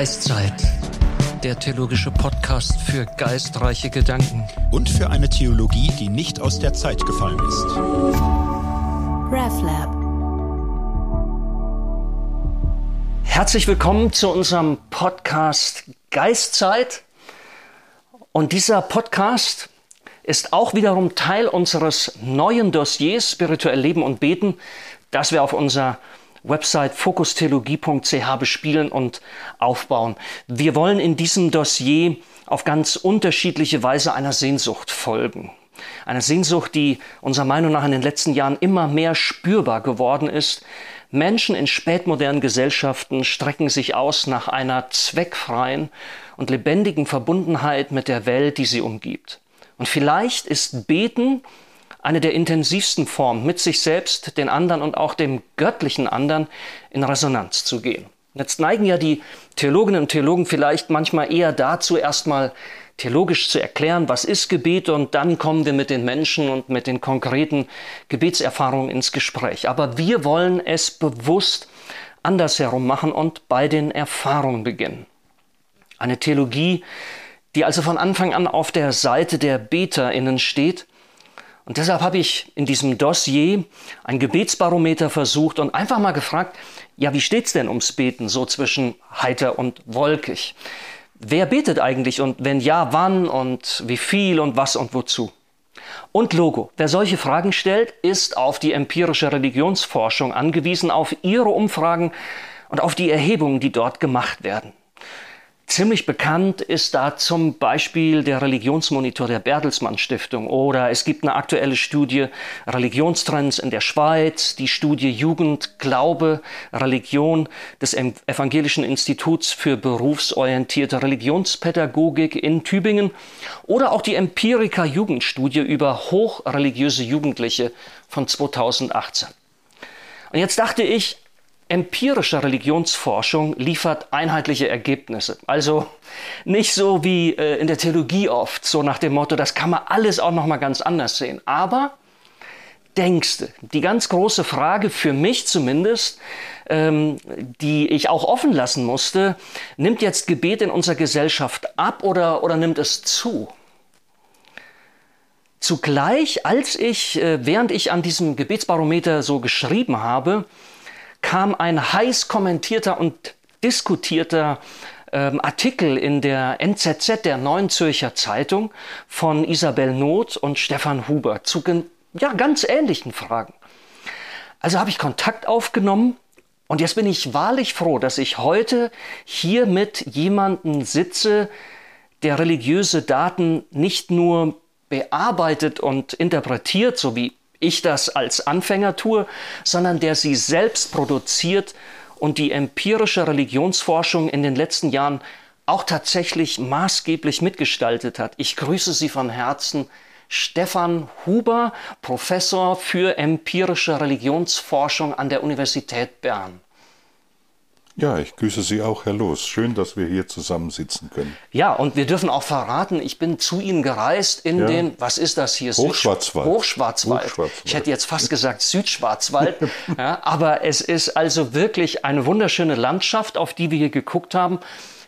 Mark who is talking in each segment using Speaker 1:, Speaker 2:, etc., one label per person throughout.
Speaker 1: Geistzeit, der theologische Podcast für geistreiche Gedanken.
Speaker 2: Und für eine Theologie, die nicht aus der Zeit gefallen ist.
Speaker 1: RefLab. Herzlich willkommen zu unserem Podcast Geistzeit. Und dieser Podcast ist auch wiederum Teil unseres neuen Dossiers Spirituell Leben und Beten, das wir auf unserer Website fokustheologie.ch bespielen und aufbauen. Wir wollen in diesem Dossier auf ganz unterschiedliche Weise einer Sehnsucht folgen. Eine Sehnsucht, die unserer Meinung nach in den letzten Jahren immer mehr spürbar geworden ist. Menschen in spätmodernen Gesellschaften strecken sich aus nach einer zweckfreien und lebendigen Verbundenheit mit der Welt, die sie umgibt. Und vielleicht ist Beten eine der intensivsten Formen, mit sich selbst, den anderen und auch dem göttlichen anderen in Resonanz zu gehen. Jetzt neigen ja die Theologinnen und Theologen vielleicht manchmal eher dazu, erstmal theologisch zu erklären, was ist Gebet und dann kommen wir mit den Menschen und mit den konkreten Gebetserfahrungen ins Gespräch. Aber wir wollen es bewusst andersherum machen und bei den Erfahrungen beginnen. Eine Theologie, die also von Anfang an auf der Seite der BeterInnen steht und deshalb habe ich in diesem Dossier ein Gebetsbarometer versucht und einfach mal gefragt, ja, wie steht's denn ums Beten so zwischen heiter und wolkig? Wer betet eigentlich und wenn ja, wann und wie viel und was und wozu? Und Logo. Wer solche Fragen stellt, ist auf die empirische Religionsforschung angewiesen, auf ihre Umfragen und auf die Erhebungen, die dort gemacht werden. Ziemlich bekannt ist da zum Beispiel der Religionsmonitor der Bertelsmann Stiftung oder es gibt eine aktuelle Studie Religionstrends in der Schweiz, die Studie Jugend, Glaube, Religion des Evangelischen Instituts für berufsorientierte Religionspädagogik in Tübingen oder auch die Empirica Jugendstudie über hochreligiöse Jugendliche von 2018. Und jetzt dachte ich, empirische Religionsforschung liefert einheitliche Ergebnisse. Also nicht so wie äh, in der Theologie oft, so nach dem Motto, das kann man alles auch noch mal ganz anders sehen. Aber denkste, die ganz große Frage für mich zumindest, ähm, die ich auch offen lassen musste, nimmt jetzt Gebet in unserer Gesellschaft ab oder, oder nimmt es zu? Zugleich, als ich, äh, während ich an diesem Gebetsbarometer so geschrieben habe, kam ein heiß kommentierter und diskutierter ähm, Artikel in der NZZ, der Neuen Zürcher Zeitung, von Isabel Noth und Stefan Huber zu ja, ganz ähnlichen Fragen. Also habe ich Kontakt aufgenommen und jetzt bin ich wahrlich froh, dass ich heute hier mit jemandem sitze, der religiöse Daten nicht nur bearbeitet und interpretiert, so wie ich das als Anfänger tue, sondern der sie selbst produziert und die empirische Religionsforschung in den letzten Jahren auch tatsächlich maßgeblich mitgestaltet hat. Ich grüße Sie von Herzen, Stefan Huber, Professor für empirische Religionsforschung an der Universität Bern.
Speaker 3: Ja, ich grüße Sie auch, Herr Loos. Schön, dass wir hier zusammensitzen können.
Speaker 1: Ja, und wir dürfen auch verraten, ich bin zu Ihnen gereist in ja. den, was ist das hier?
Speaker 3: Hochschwarzwald.
Speaker 1: Hochschwarzwald. Hochschwarzwald. Ich hätte jetzt fast gesagt Südschwarzwald. ja, aber es ist also wirklich eine wunderschöne Landschaft, auf die wir hier geguckt haben.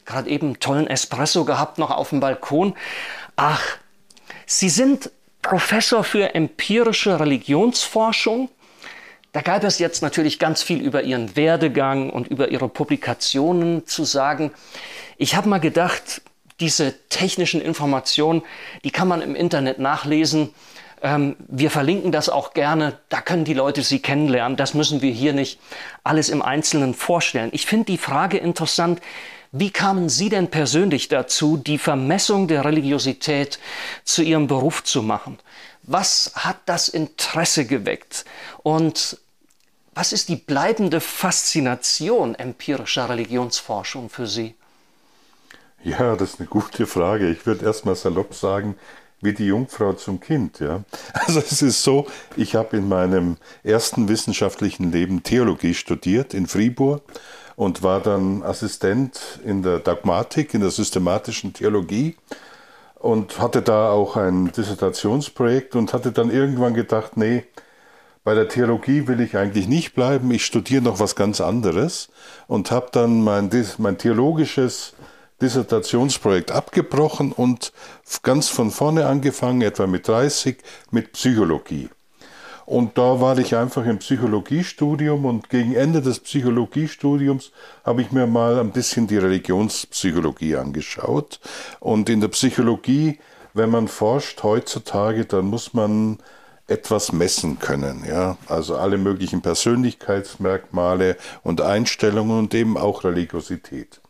Speaker 1: Gerade eben einen tollen Espresso gehabt noch auf dem Balkon. Ach, Sie sind Professor für empirische Religionsforschung da gab es jetzt natürlich ganz viel über ihren Werdegang und über ihre Publikationen zu sagen. Ich habe mal gedacht, diese technischen Informationen, die kann man im Internet nachlesen. Ähm, wir verlinken das auch gerne. Da können die Leute sie kennenlernen. Das müssen wir hier nicht alles im Einzelnen vorstellen. Ich finde die Frage interessant, wie kamen Sie denn persönlich dazu, die Vermessung der Religiosität zu Ihrem Beruf zu machen? Was hat das Interesse geweckt? Und was ist die bleibende Faszination empirischer Religionsforschung für Sie?
Speaker 3: Ja, das ist eine gute Frage. Ich würde erst mal salopp sagen, wie die Jungfrau zum Kind. Ja? Also es ist so, ich habe in meinem ersten wissenschaftlichen Leben Theologie studiert in Fribourg und war dann Assistent in der Dogmatik, in der systematischen Theologie und hatte da auch ein Dissertationsprojekt und hatte dann irgendwann gedacht, nee, bei der Theologie will ich eigentlich nicht bleiben. Ich studiere noch was ganz anderes und habe dann mein, mein theologisches Dissertationsprojekt abgebrochen und ganz von vorne angefangen, etwa mit 30, mit Psychologie. Und da war ich einfach im Psychologiestudium und gegen Ende des Psychologiestudiums habe ich mir mal ein bisschen die Religionspsychologie angeschaut. Und in der Psychologie, wenn man forscht heutzutage, dann muss man etwas messen können. Ja? Also alle möglichen Persönlichkeitsmerkmale und Einstellungen und eben auch Religiosität.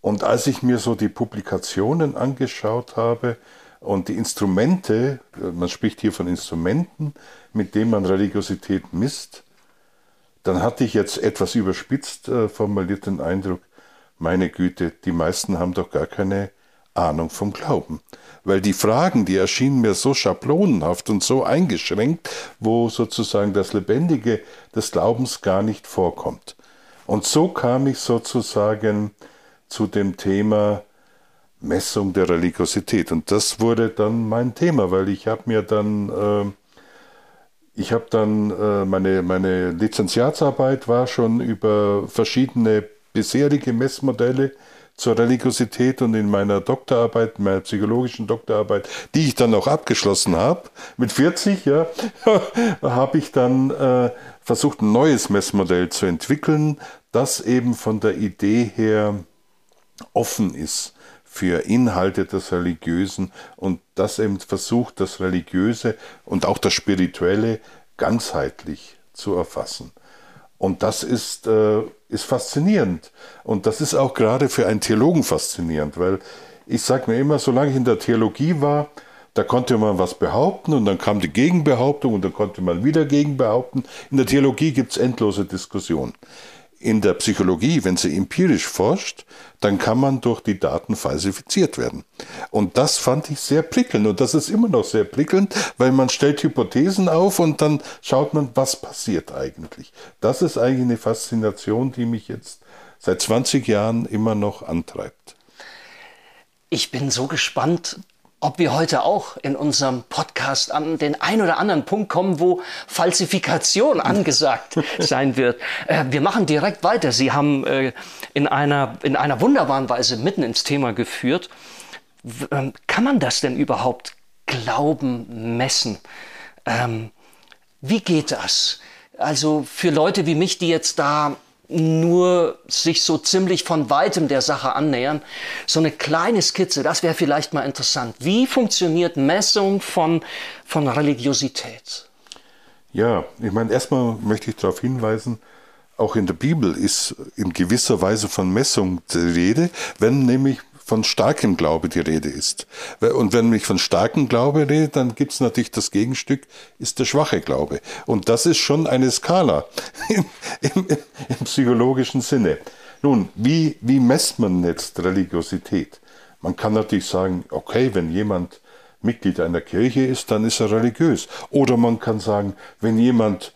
Speaker 3: Und als ich mir so die Publikationen angeschaut habe und die Instrumente, man spricht hier von Instrumenten, mit denen man Religiosität misst, dann hatte ich jetzt etwas überspitzt äh, formuliert den Eindruck, meine Güte, die meisten haben doch gar keine Ahnung vom Glauben. Weil die Fragen, die erschienen mir so schablonenhaft und so eingeschränkt, wo sozusagen das Lebendige des Glaubens gar nicht vorkommt. Und so kam ich sozusagen zu dem Thema Messung der Religiosität. Und das wurde dann mein Thema, weil ich habe mir dann, äh, ich habe dann, äh, meine, meine Lizenziatsarbeit war schon über verschiedene bisherige Messmodelle zur Religiosität und in meiner Doktorarbeit, meiner psychologischen Doktorarbeit, die ich dann auch abgeschlossen habe, mit 40, ja, habe ich dann äh, versucht, ein neues Messmodell zu entwickeln, das eben von der Idee her offen ist für Inhalte des Religiösen und das eben versucht, das Religiöse und auch das Spirituelle ganzheitlich zu erfassen. Und das ist, äh, ist faszinierend. Und das ist auch gerade für einen Theologen faszinierend, weil ich sage mir immer, solange ich in der Theologie war, da konnte man was behaupten und dann kam die Gegenbehauptung und dann konnte man wieder gegenbehaupten. In der Theologie gibt es endlose Diskussionen in der Psychologie, wenn sie empirisch forscht, dann kann man durch die Daten falsifiziert werden. Und das fand ich sehr prickelnd und das ist immer noch sehr prickelnd, weil man stellt Hypothesen auf und dann schaut man, was passiert eigentlich. Das ist eigentlich eine Faszination, die mich jetzt seit 20 Jahren immer noch antreibt.
Speaker 1: Ich bin so gespannt, ob wir heute auch in unserem Podcast an den ein oder anderen Punkt kommen, wo Falsifikation angesagt sein wird. Äh, wir machen direkt weiter. Sie haben äh, in, einer, in einer wunderbaren Weise mitten ins Thema geführt. Ähm, kann man das denn überhaupt Glauben messen? Ähm, wie geht das? Also für Leute wie mich, die jetzt da nur sich so ziemlich von weitem der Sache annähern. So eine kleine Skizze, das wäre vielleicht mal interessant. Wie funktioniert Messung von, von Religiosität?
Speaker 3: Ja, ich meine, erstmal möchte ich darauf hinweisen, auch in der Bibel ist in gewisser Weise von Messung die Rede, wenn nämlich von starkem Glaube die Rede ist. Und wenn ich von starkem Glaube rede, dann gibt es natürlich das Gegenstück, ist der schwache Glaube. Und das ist schon eine Skala im, im, im psychologischen Sinne. Nun, wie, wie messt man jetzt Religiosität? Man kann natürlich sagen, okay, wenn jemand Mitglied einer Kirche ist, dann ist er religiös. Oder man kann sagen, wenn jemand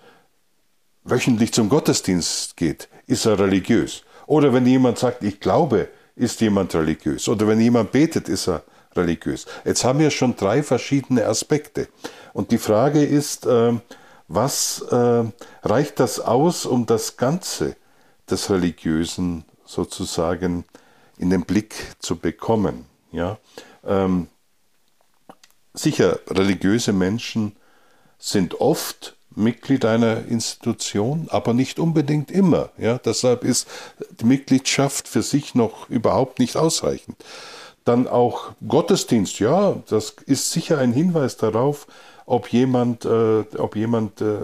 Speaker 3: wöchentlich zum Gottesdienst geht, ist er religiös. Oder wenn jemand sagt, ich glaube, ist jemand religiös. Oder wenn jemand betet, ist er religiös. Jetzt haben wir schon drei verschiedene Aspekte. Und die Frage ist, äh, was äh, reicht das aus, um das Ganze des Religiösen sozusagen in den Blick zu bekommen? Ja? Ähm, sicher, religiöse Menschen sind oft Mitglied einer Institution, aber nicht unbedingt immer. Ja, deshalb ist die Mitgliedschaft für sich noch überhaupt nicht ausreichend. Dann auch Gottesdienst, ja, das ist sicher ein Hinweis darauf, ob jemand, äh, ob jemand äh,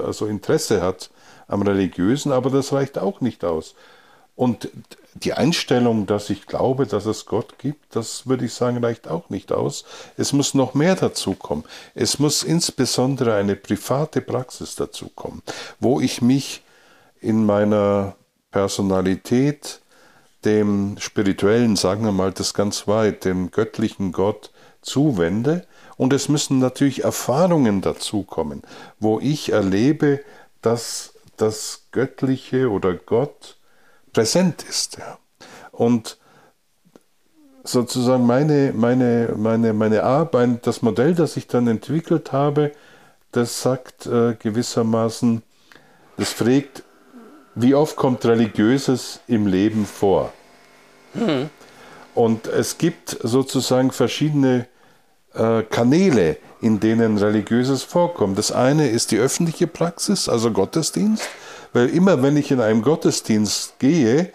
Speaker 3: also Interesse hat am Religiösen, aber das reicht auch nicht aus. Und die Einstellung, dass ich glaube, dass es Gott gibt, das würde ich sagen, reicht auch nicht aus. Es muss noch mehr dazukommen. Es muss insbesondere eine private Praxis dazukommen, wo ich mich in meiner Personalität dem spirituellen, sagen wir mal das ganz weit, dem göttlichen Gott zuwende. Und es müssen natürlich Erfahrungen dazukommen, wo ich erlebe, dass das Göttliche oder Gott präsent ist. Ja. Und sozusagen meine, meine, meine, meine Arbeit, das Modell, das ich dann entwickelt habe, das sagt äh, gewissermaßen, das fragt, wie oft kommt Religiöses im Leben vor? Hm. Und es gibt sozusagen verschiedene äh, Kanäle, in denen Religiöses vorkommt. Das eine ist die öffentliche Praxis, also Gottesdienst, weil immer wenn ich in einem Gottesdienst gehe,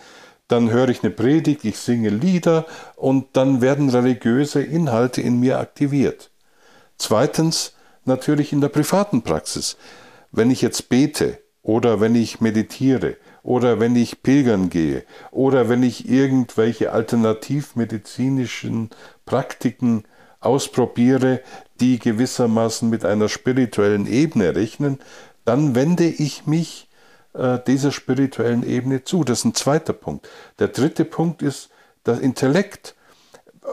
Speaker 3: dann höre ich eine Predigt, ich singe Lieder und dann werden religiöse Inhalte in mir aktiviert. Zweitens natürlich in der privaten Praxis. Wenn ich jetzt bete oder wenn ich meditiere oder wenn ich pilgern gehe oder wenn ich irgendwelche alternativmedizinischen Praktiken ausprobiere, die gewissermaßen mit einer spirituellen Ebene rechnen, dann wende ich mich äh, dieser spirituellen Ebene zu. Das ist ein zweiter Punkt. Der dritte Punkt ist das Intellekt.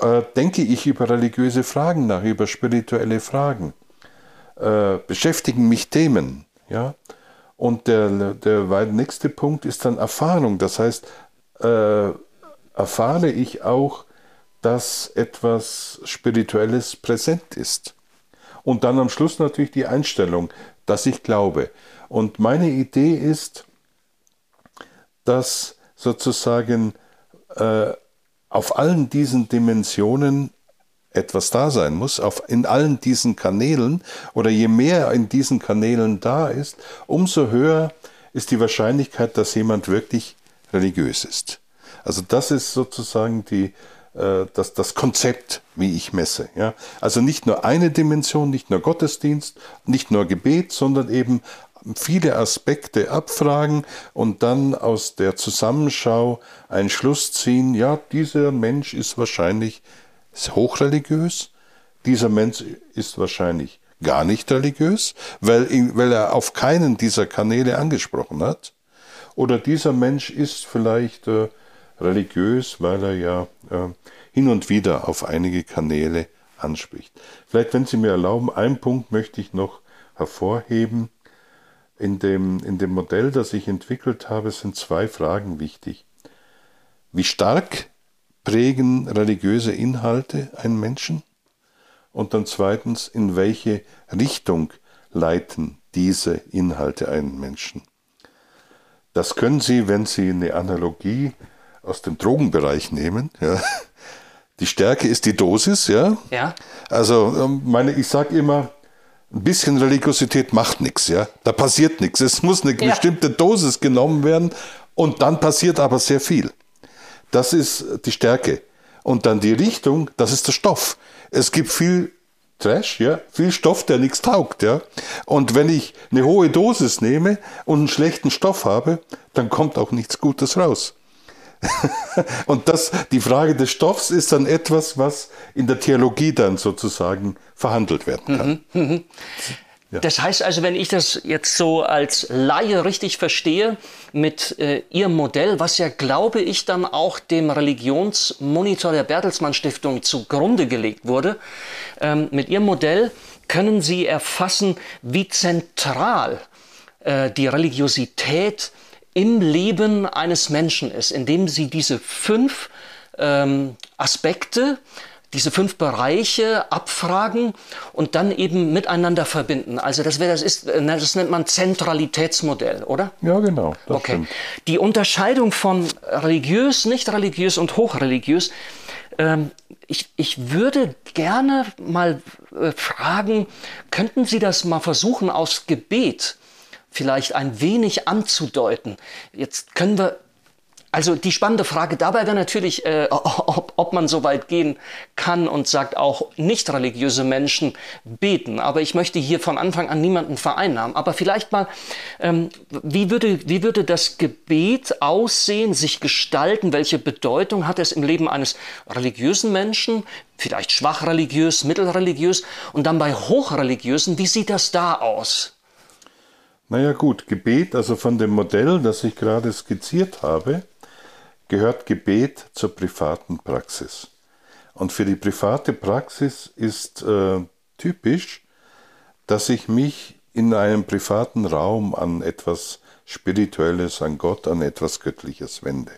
Speaker 3: Äh, denke ich über religiöse Fragen nach, über spirituelle Fragen, äh, beschäftigen mich Themen. Ja? Und der, der nächste Punkt ist dann Erfahrung. Das heißt, äh, erfahre ich auch, dass etwas Spirituelles präsent ist. Und dann am Schluss natürlich die Einstellung, dass ich glaube. Und meine Idee ist, dass sozusagen äh, auf allen diesen Dimensionen etwas da sein muss, auf, in allen diesen Kanälen, oder je mehr in diesen Kanälen da ist, umso höher ist die Wahrscheinlichkeit, dass jemand wirklich religiös ist. Also das ist sozusagen die, äh, das, das Konzept, wie ich messe. Ja? Also nicht nur eine Dimension, nicht nur Gottesdienst, nicht nur Gebet, sondern eben viele Aspekte abfragen und dann aus der Zusammenschau einen Schluss ziehen, ja, dieser Mensch ist wahrscheinlich hochreligiös, dieser Mensch ist wahrscheinlich gar nicht religiös, weil, weil er auf keinen dieser Kanäle angesprochen hat, oder dieser Mensch ist vielleicht äh, religiös, weil er ja äh, hin und wieder auf einige Kanäle anspricht. Vielleicht, wenn Sie mir erlauben, einen Punkt möchte ich noch hervorheben. In dem, in dem Modell, das ich entwickelt habe, sind zwei Fragen wichtig. Wie stark prägen religiöse Inhalte einen Menschen? Und dann zweitens, in welche Richtung leiten diese Inhalte einen Menschen? Das können Sie, wenn Sie eine Analogie aus dem Drogenbereich nehmen. Ja. Die Stärke ist die Dosis, ja.
Speaker 1: Ja.
Speaker 3: Also ähm, meine, ich sage immer, ein bisschen Religiosität macht nichts, ja. Da passiert nichts. Es muss eine ja. bestimmte Dosis genommen werden und dann passiert aber sehr viel. Das ist die Stärke. Und dann die Richtung, das ist der Stoff. Es gibt viel Trash, ja, viel Stoff, der nichts taugt, ja. Und wenn ich eine hohe Dosis nehme und einen schlechten Stoff habe, dann kommt auch nichts Gutes raus. und das, die Frage des Stoffs ist dann etwas, was in der Theologie dann sozusagen verhandelt werden kann. Mhm, mhm.
Speaker 1: Ja. Das heißt also, wenn ich das jetzt so als Laie richtig verstehe, mit äh, Ihrem Modell, was ja, glaube ich, dann auch dem Religionsmonitor der Bertelsmann Stiftung zugrunde gelegt wurde, ähm, mit Ihrem Modell können Sie erfassen, wie zentral äh, die Religiosität im Leben eines Menschen ist, indem Sie diese fünf ähm, Aspekte diese fünf Bereiche abfragen und dann eben miteinander verbinden. Also das wäre, das ist, äh, das nennt man Zentralitätsmodell, oder?
Speaker 3: Ja, genau.
Speaker 1: okay. Stimmt. Die Unterscheidung von religiös, nicht religiös und hochreligiös. Ähm, ich, ich würde gerne mal äh, fragen, könnten Sie das mal versuchen aus Gebet vielleicht ein wenig anzudeuten? Jetzt können wir also die spannende Frage dabei wäre natürlich, äh, ob, ob man so weit gehen kann und sagt, auch nicht religiöse Menschen beten. Aber ich möchte hier von Anfang an niemanden vereinnahmen. Aber vielleicht mal, ähm, wie, würde, wie würde das Gebet aussehen, sich gestalten? Welche Bedeutung hat es im Leben eines religiösen Menschen? Vielleicht schwach religiös, mittelreligiös und dann bei hochreligiösen. Wie sieht das da aus?
Speaker 3: Naja gut, Gebet, also von dem Modell, das ich gerade skizziert habe, gehört Gebet zur privaten Praxis. Und für die private Praxis ist äh, typisch, dass ich mich in einem privaten Raum an etwas Spirituelles, an Gott, an etwas Göttliches wende.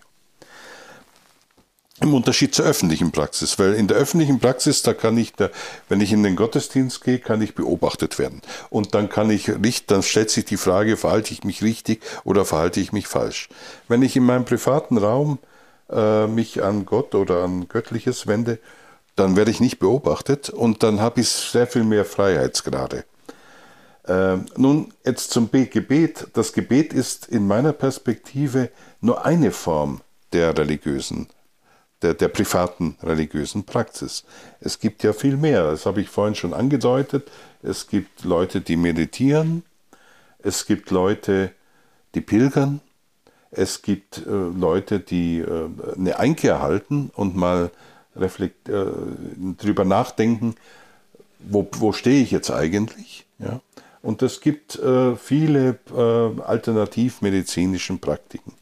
Speaker 3: Im Unterschied zur öffentlichen Praxis, weil in der öffentlichen Praxis, da kann ich, da, wenn ich in den Gottesdienst gehe, kann ich beobachtet werden. Und dann kann ich, dann stellt sich die Frage, verhalte ich mich richtig oder verhalte ich mich falsch. Wenn ich in meinem privaten Raum äh, mich an Gott oder an Göttliches wende, dann werde ich nicht beobachtet und dann habe ich sehr viel mehr Freiheitsgrade. Äh, nun, jetzt zum Gebet. Das Gebet ist in meiner Perspektive nur eine Form der religiösen der, der privaten religiösen Praxis. Es gibt ja viel mehr, das habe ich vorhin schon angedeutet. Es gibt Leute, die meditieren, es gibt Leute, die pilgern, es gibt äh, Leute, die äh, eine Einkehr halten und mal reflekt, äh, drüber nachdenken, wo, wo stehe ich jetzt eigentlich? Ja? Und es gibt äh, viele äh, alternativmedizinischen Praktiken.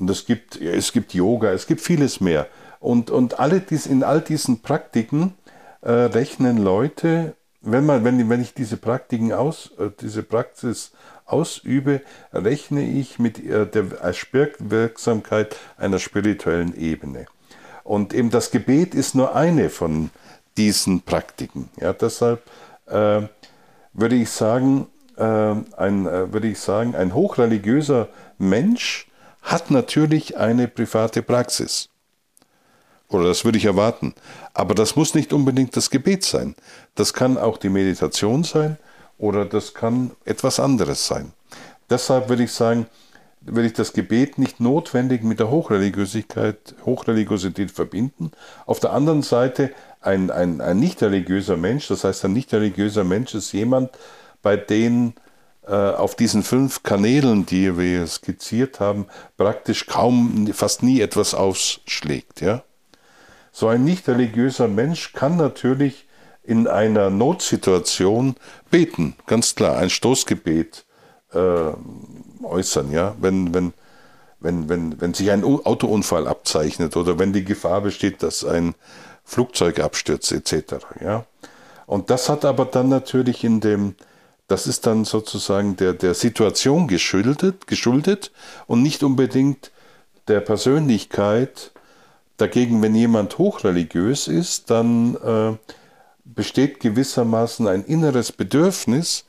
Speaker 3: Und es gibt, es gibt Yoga, es gibt vieles mehr. Und, und alle dies, in all diesen Praktiken äh, rechnen Leute, wenn, man, wenn, wenn ich diese Praktiken aus, äh, diese Praxis ausübe, rechne ich mit äh, der Wirksamkeit einer spirituellen Ebene. Und eben das Gebet ist nur eine von diesen Praktiken. Ja, deshalb äh, würde ich sagen, äh, ein, äh, würde ich sagen, ein hochreligiöser Mensch hat natürlich eine private Praxis. Oder das würde ich erwarten. Aber das muss nicht unbedingt das Gebet sein. Das kann auch die Meditation sein oder das kann etwas anderes sein. Deshalb würde ich sagen, würde ich das Gebet nicht notwendig mit der Hochreligiosität, Hochreligiosität verbinden. Auf der anderen Seite ein, ein, ein nicht religiöser Mensch, das heißt ein nicht religiöser Mensch ist jemand, bei dem auf diesen fünf Kanälen, die wir skizziert haben, praktisch kaum, fast nie etwas ausschlägt. Ja? So ein nicht religiöser Mensch kann natürlich in einer Notsituation beten, ganz klar, ein Stoßgebet äh, äußern, ja, wenn, wenn, wenn, wenn, wenn sich ein Autounfall abzeichnet oder wenn die Gefahr besteht, dass ein Flugzeug abstürzt, etc. Ja. Und das hat aber dann natürlich in dem das ist dann sozusagen der, der Situation geschuldet, geschuldet und nicht unbedingt der Persönlichkeit. Dagegen, wenn jemand hochreligiös ist, dann äh, besteht gewissermaßen ein inneres Bedürfnis,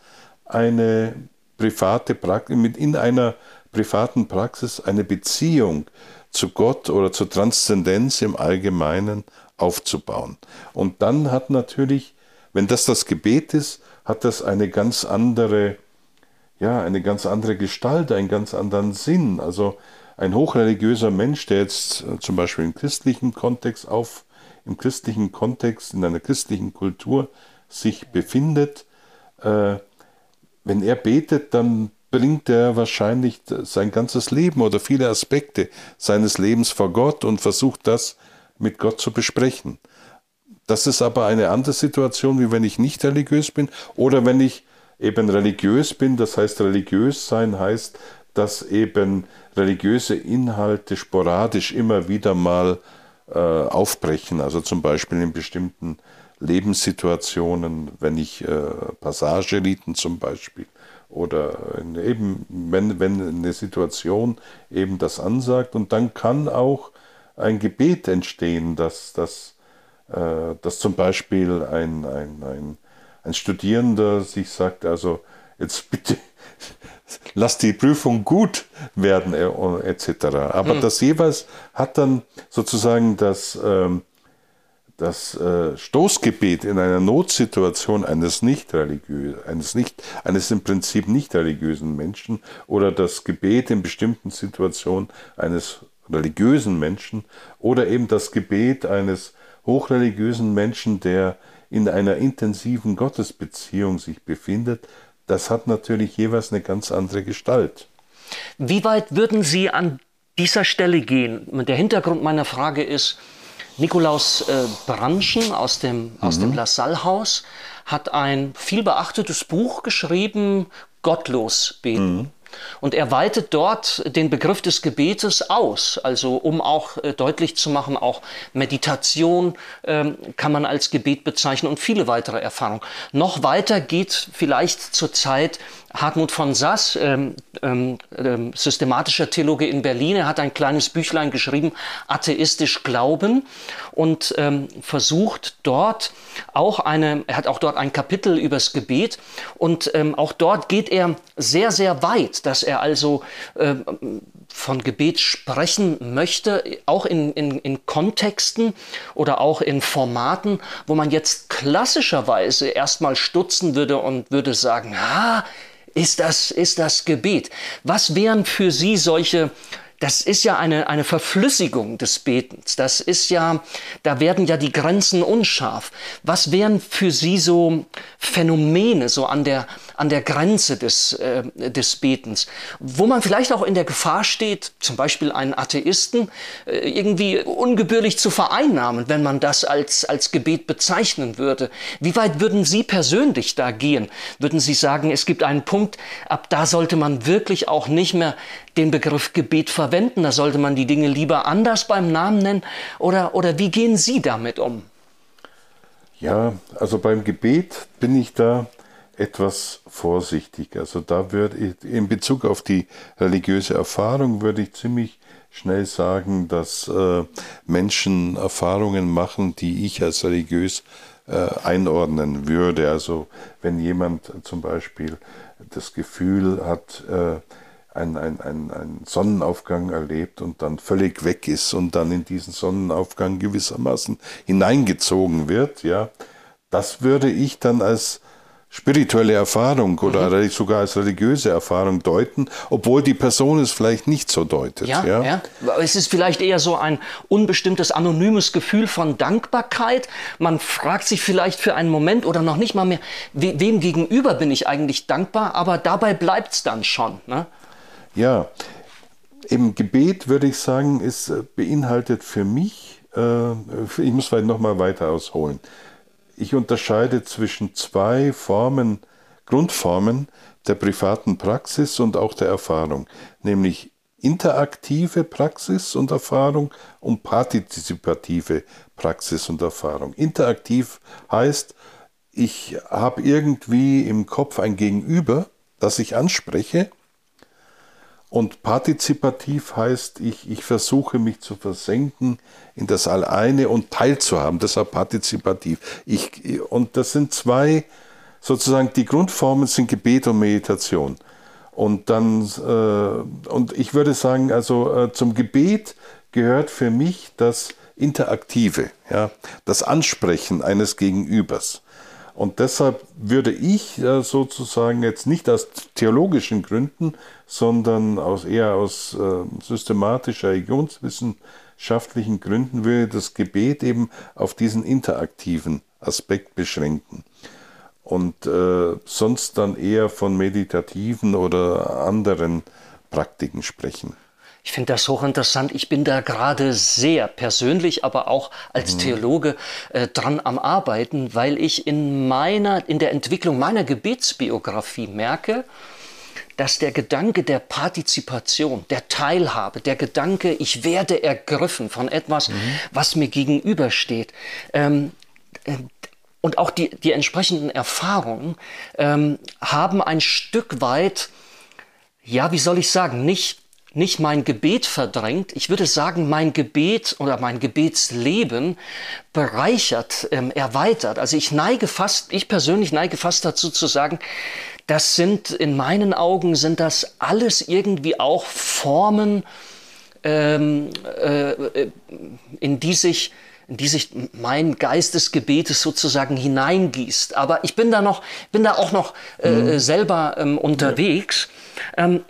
Speaker 3: eine private Praxis, in einer privaten Praxis eine Beziehung zu Gott oder zur Transzendenz im Allgemeinen aufzubauen. Und dann hat natürlich, wenn das das Gebet ist, hat das eine ganz andere, ja, eine ganz andere Gestalt, einen ganz anderen Sinn. Also ein hochreligiöser Mensch, der jetzt äh, zum Beispiel im christlichen Kontext auf, im christlichen Kontext, in einer christlichen Kultur sich befindet, äh, wenn er betet, dann bringt er wahrscheinlich sein ganzes Leben oder viele Aspekte seines Lebens vor Gott und versucht das mit Gott zu besprechen. Das ist aber eine andere Situation, wie wenn ich nicht religiös bin oder wenn ich eben religiös bin. Das heißt, religiös sein heißt, dass eben religiöse Inhalte sporadisch immer wieder mal äh, aufbrechen. Also zum Beispiel in bestimmten Lebenssituationen, wenn ich äh, Passageriten zum Beispiel oder eben wenn, wenn eine Situation eben das ansagt und dann kann auch ein Gebet entstehen, das, das dass zum Beispiel ein, ein, ein, ein Studierender sich sagt, also jetzt bitte lass die Prüfung gut werden äh, etc. Aber mhm. das jeweils hat dann sozusagen das, ähm, das äh, Stoßgebet in einer Notsituation eines nicht religiösen, eines nicht, eines im Prinzip nicht religiösen Menschen oder das Gebet in bestimmten Situationen eines religiösen Menschen oder eben das Gebet eines hochreligiösen Menschen, der in einer intensiven Gottesbeziehung sich befindet, das hat natürlich jeweils eine ganz andere Gestalt.
Speaker 1: Wie weit würden Sie an dieser Stelle gehen? Der Hintergrund meiner Frage ist, Nikolaus äh, Branschen aus dem, aus mhm. dem Lassalle-Haus hat ein viel beachtetes Buch geschrieben, Gottlos beten. Mhm. Und er weitet dort den Begriff des Gebetes aus, also um auch äh, deutlich zu machen, auch Meditation ähm, kann man als Gebet bezeichnen und viele weitere Erfahrungen. Noch weiter geht vielleicht zurzeit Hartmut von Sass, ähm, ähm, ähm, systematischer Theologe in Berlin, er hat ein kleines Büchlein geschrieben, Atheistisch Glauben, und ähm, versucht dort auch eine, er hat auch dort ein Kapitel übers Gebet, und ähm, auch dort geht er sehr, sehr weit, dass er also äh, von Gebet sprechen möchte, auch in, in, in Kontexten oder auch in Formaten, wo man jetzt klassischerweise erstmal stutzen würde und würde sagen, ah, ist das, ist das Gebet? Was wären für Sie solche das ist ja eine, eine Verflüssigung des Betens. Das ist ja, da werden ja die Grenzen unscharf. Was wären für Sie so Phänomene, so an der, an der Grenze des, äh, des Betens, wo man vielleicht auch in der Gefahr steht, zum Beispiel einen Atheisten äh, irgendwie ungebührlich zu vereinnahmen, wenn man das als, als Gebet bezeichnen würde? Wie weit würden Sie persönlich da gehen? Würden Sie sagen, es gibt einen Punkt, ab da sollte man wirklich auch nicht mehr den Begriff Gebet verwenden? Da sollte man die Dinge lieber anders beim Namen nennen? Oder, oder wie gehen Sie damit um?
Speaker 3: Ja, also beim Gebet bin ich da etwas vorsichtig. Also da würde ich in Bezug auf die religiöse Erfahrung würde ich ziemlich schnell sagen, dass äh, Menschen Erfahrungen machen, die ich als religiös äh, einordnen würde. Also wenn jemand zum Beispiel das Gefühl hat, äh, einen, einen, einen Sonnenaufgang erlebt und dann völlig weg ist und dann in diesen Sonnenaufgang gewissermaßen hineingezogen wird, ja, das würde ich dann als spirituelle Erfahrung oder mhm. sogar als religiöse Erfahrung deuten, obwohl die Person es vielleicht nicht so deutet.
Speaker 1: Ja, ja? ja. Es ist vielleicht eher so ein unbestimmtes, anonymes Gefühl von Dankbarkeit. Man fragt sich vielleicht für einen Moment oder noch nicht mal mehr, wem gegenüber bin ich eigentlich dankbar, aber dabei bleibt es dann schon. Ne?
Speaker 3: Ja, im Gebet würde ich sagen, es beinhaltet für mich, äh, ich muss vielleicht nochmal weiter ausholen. Ich unterscheide zwischen zwei Formen, Grundformen der privaten Praxis und auch der Erfahrung, nämlich interaktive Praxis und Erfahrung und partizipative Praxis und Erfahrung. Interaktiv heißt, ich habe irgendwie im Kopf ein Gegenüber, das ich anspreche und partizipativ heißt, ich, ich versuche mich zu versenken in das Alleine und teilzuhaben. Deshalb partizipativ. Ich, und das sind zwei, sozusagen die Grundformen sind Gebet und Meditation. Und dann, äh, und ich würde sagen, also äh, zum Gebet gehört für mich das Interaktive, ja, das Ansprechen eines Gegenübers. Und deshalb würde ich äh, sozusagen jetzt nicht aus theologischen Gründen, sondern aus, eher aus äh, systematischer religionswissenschaftlichen Gründen würde das Gebet eben auf diesen interaktiven Aspekt beschränken. Und äh, sonst dann eher von meditativen oder anderen Praktiken sprechen.
Speaker 1: Ich finde das hochinteressant. Ich bin da gerade sehr persönlich, aber auch als mhm. Theologe äh, dran am Arbeiten, weil ich in meiner, in der Entwicklung meiner Gebetsbiografie merke, dass der Gedanke der Partizipation, der Teilhabe, der Gedanke, ich werde ergriffen von etwas, mhm. was mir gegenübersteht, ähm, äh, und auch die, die entsprechenden Erfahrungen ähm, haben ein Stück weit, ja, wie soll ich sagen, nicht nicht mein Gebet verdrängt, ich würde sagen, mein Gebet oder mein Gebetsleben bereichert, ähm, erweitert. Also ich neige fast, ich persönlich neige fast dazu zu sagen, das sind in meinen Augen sind das alles irgendwie auch Formen, ähm, äh, in die sich in die sich mein Geist des Gebetes sozusagen hineingießt. Aber ich bin da noch, bin da auch noch äh, mhm. selber ähm, unterwegs. Ja. Ähm,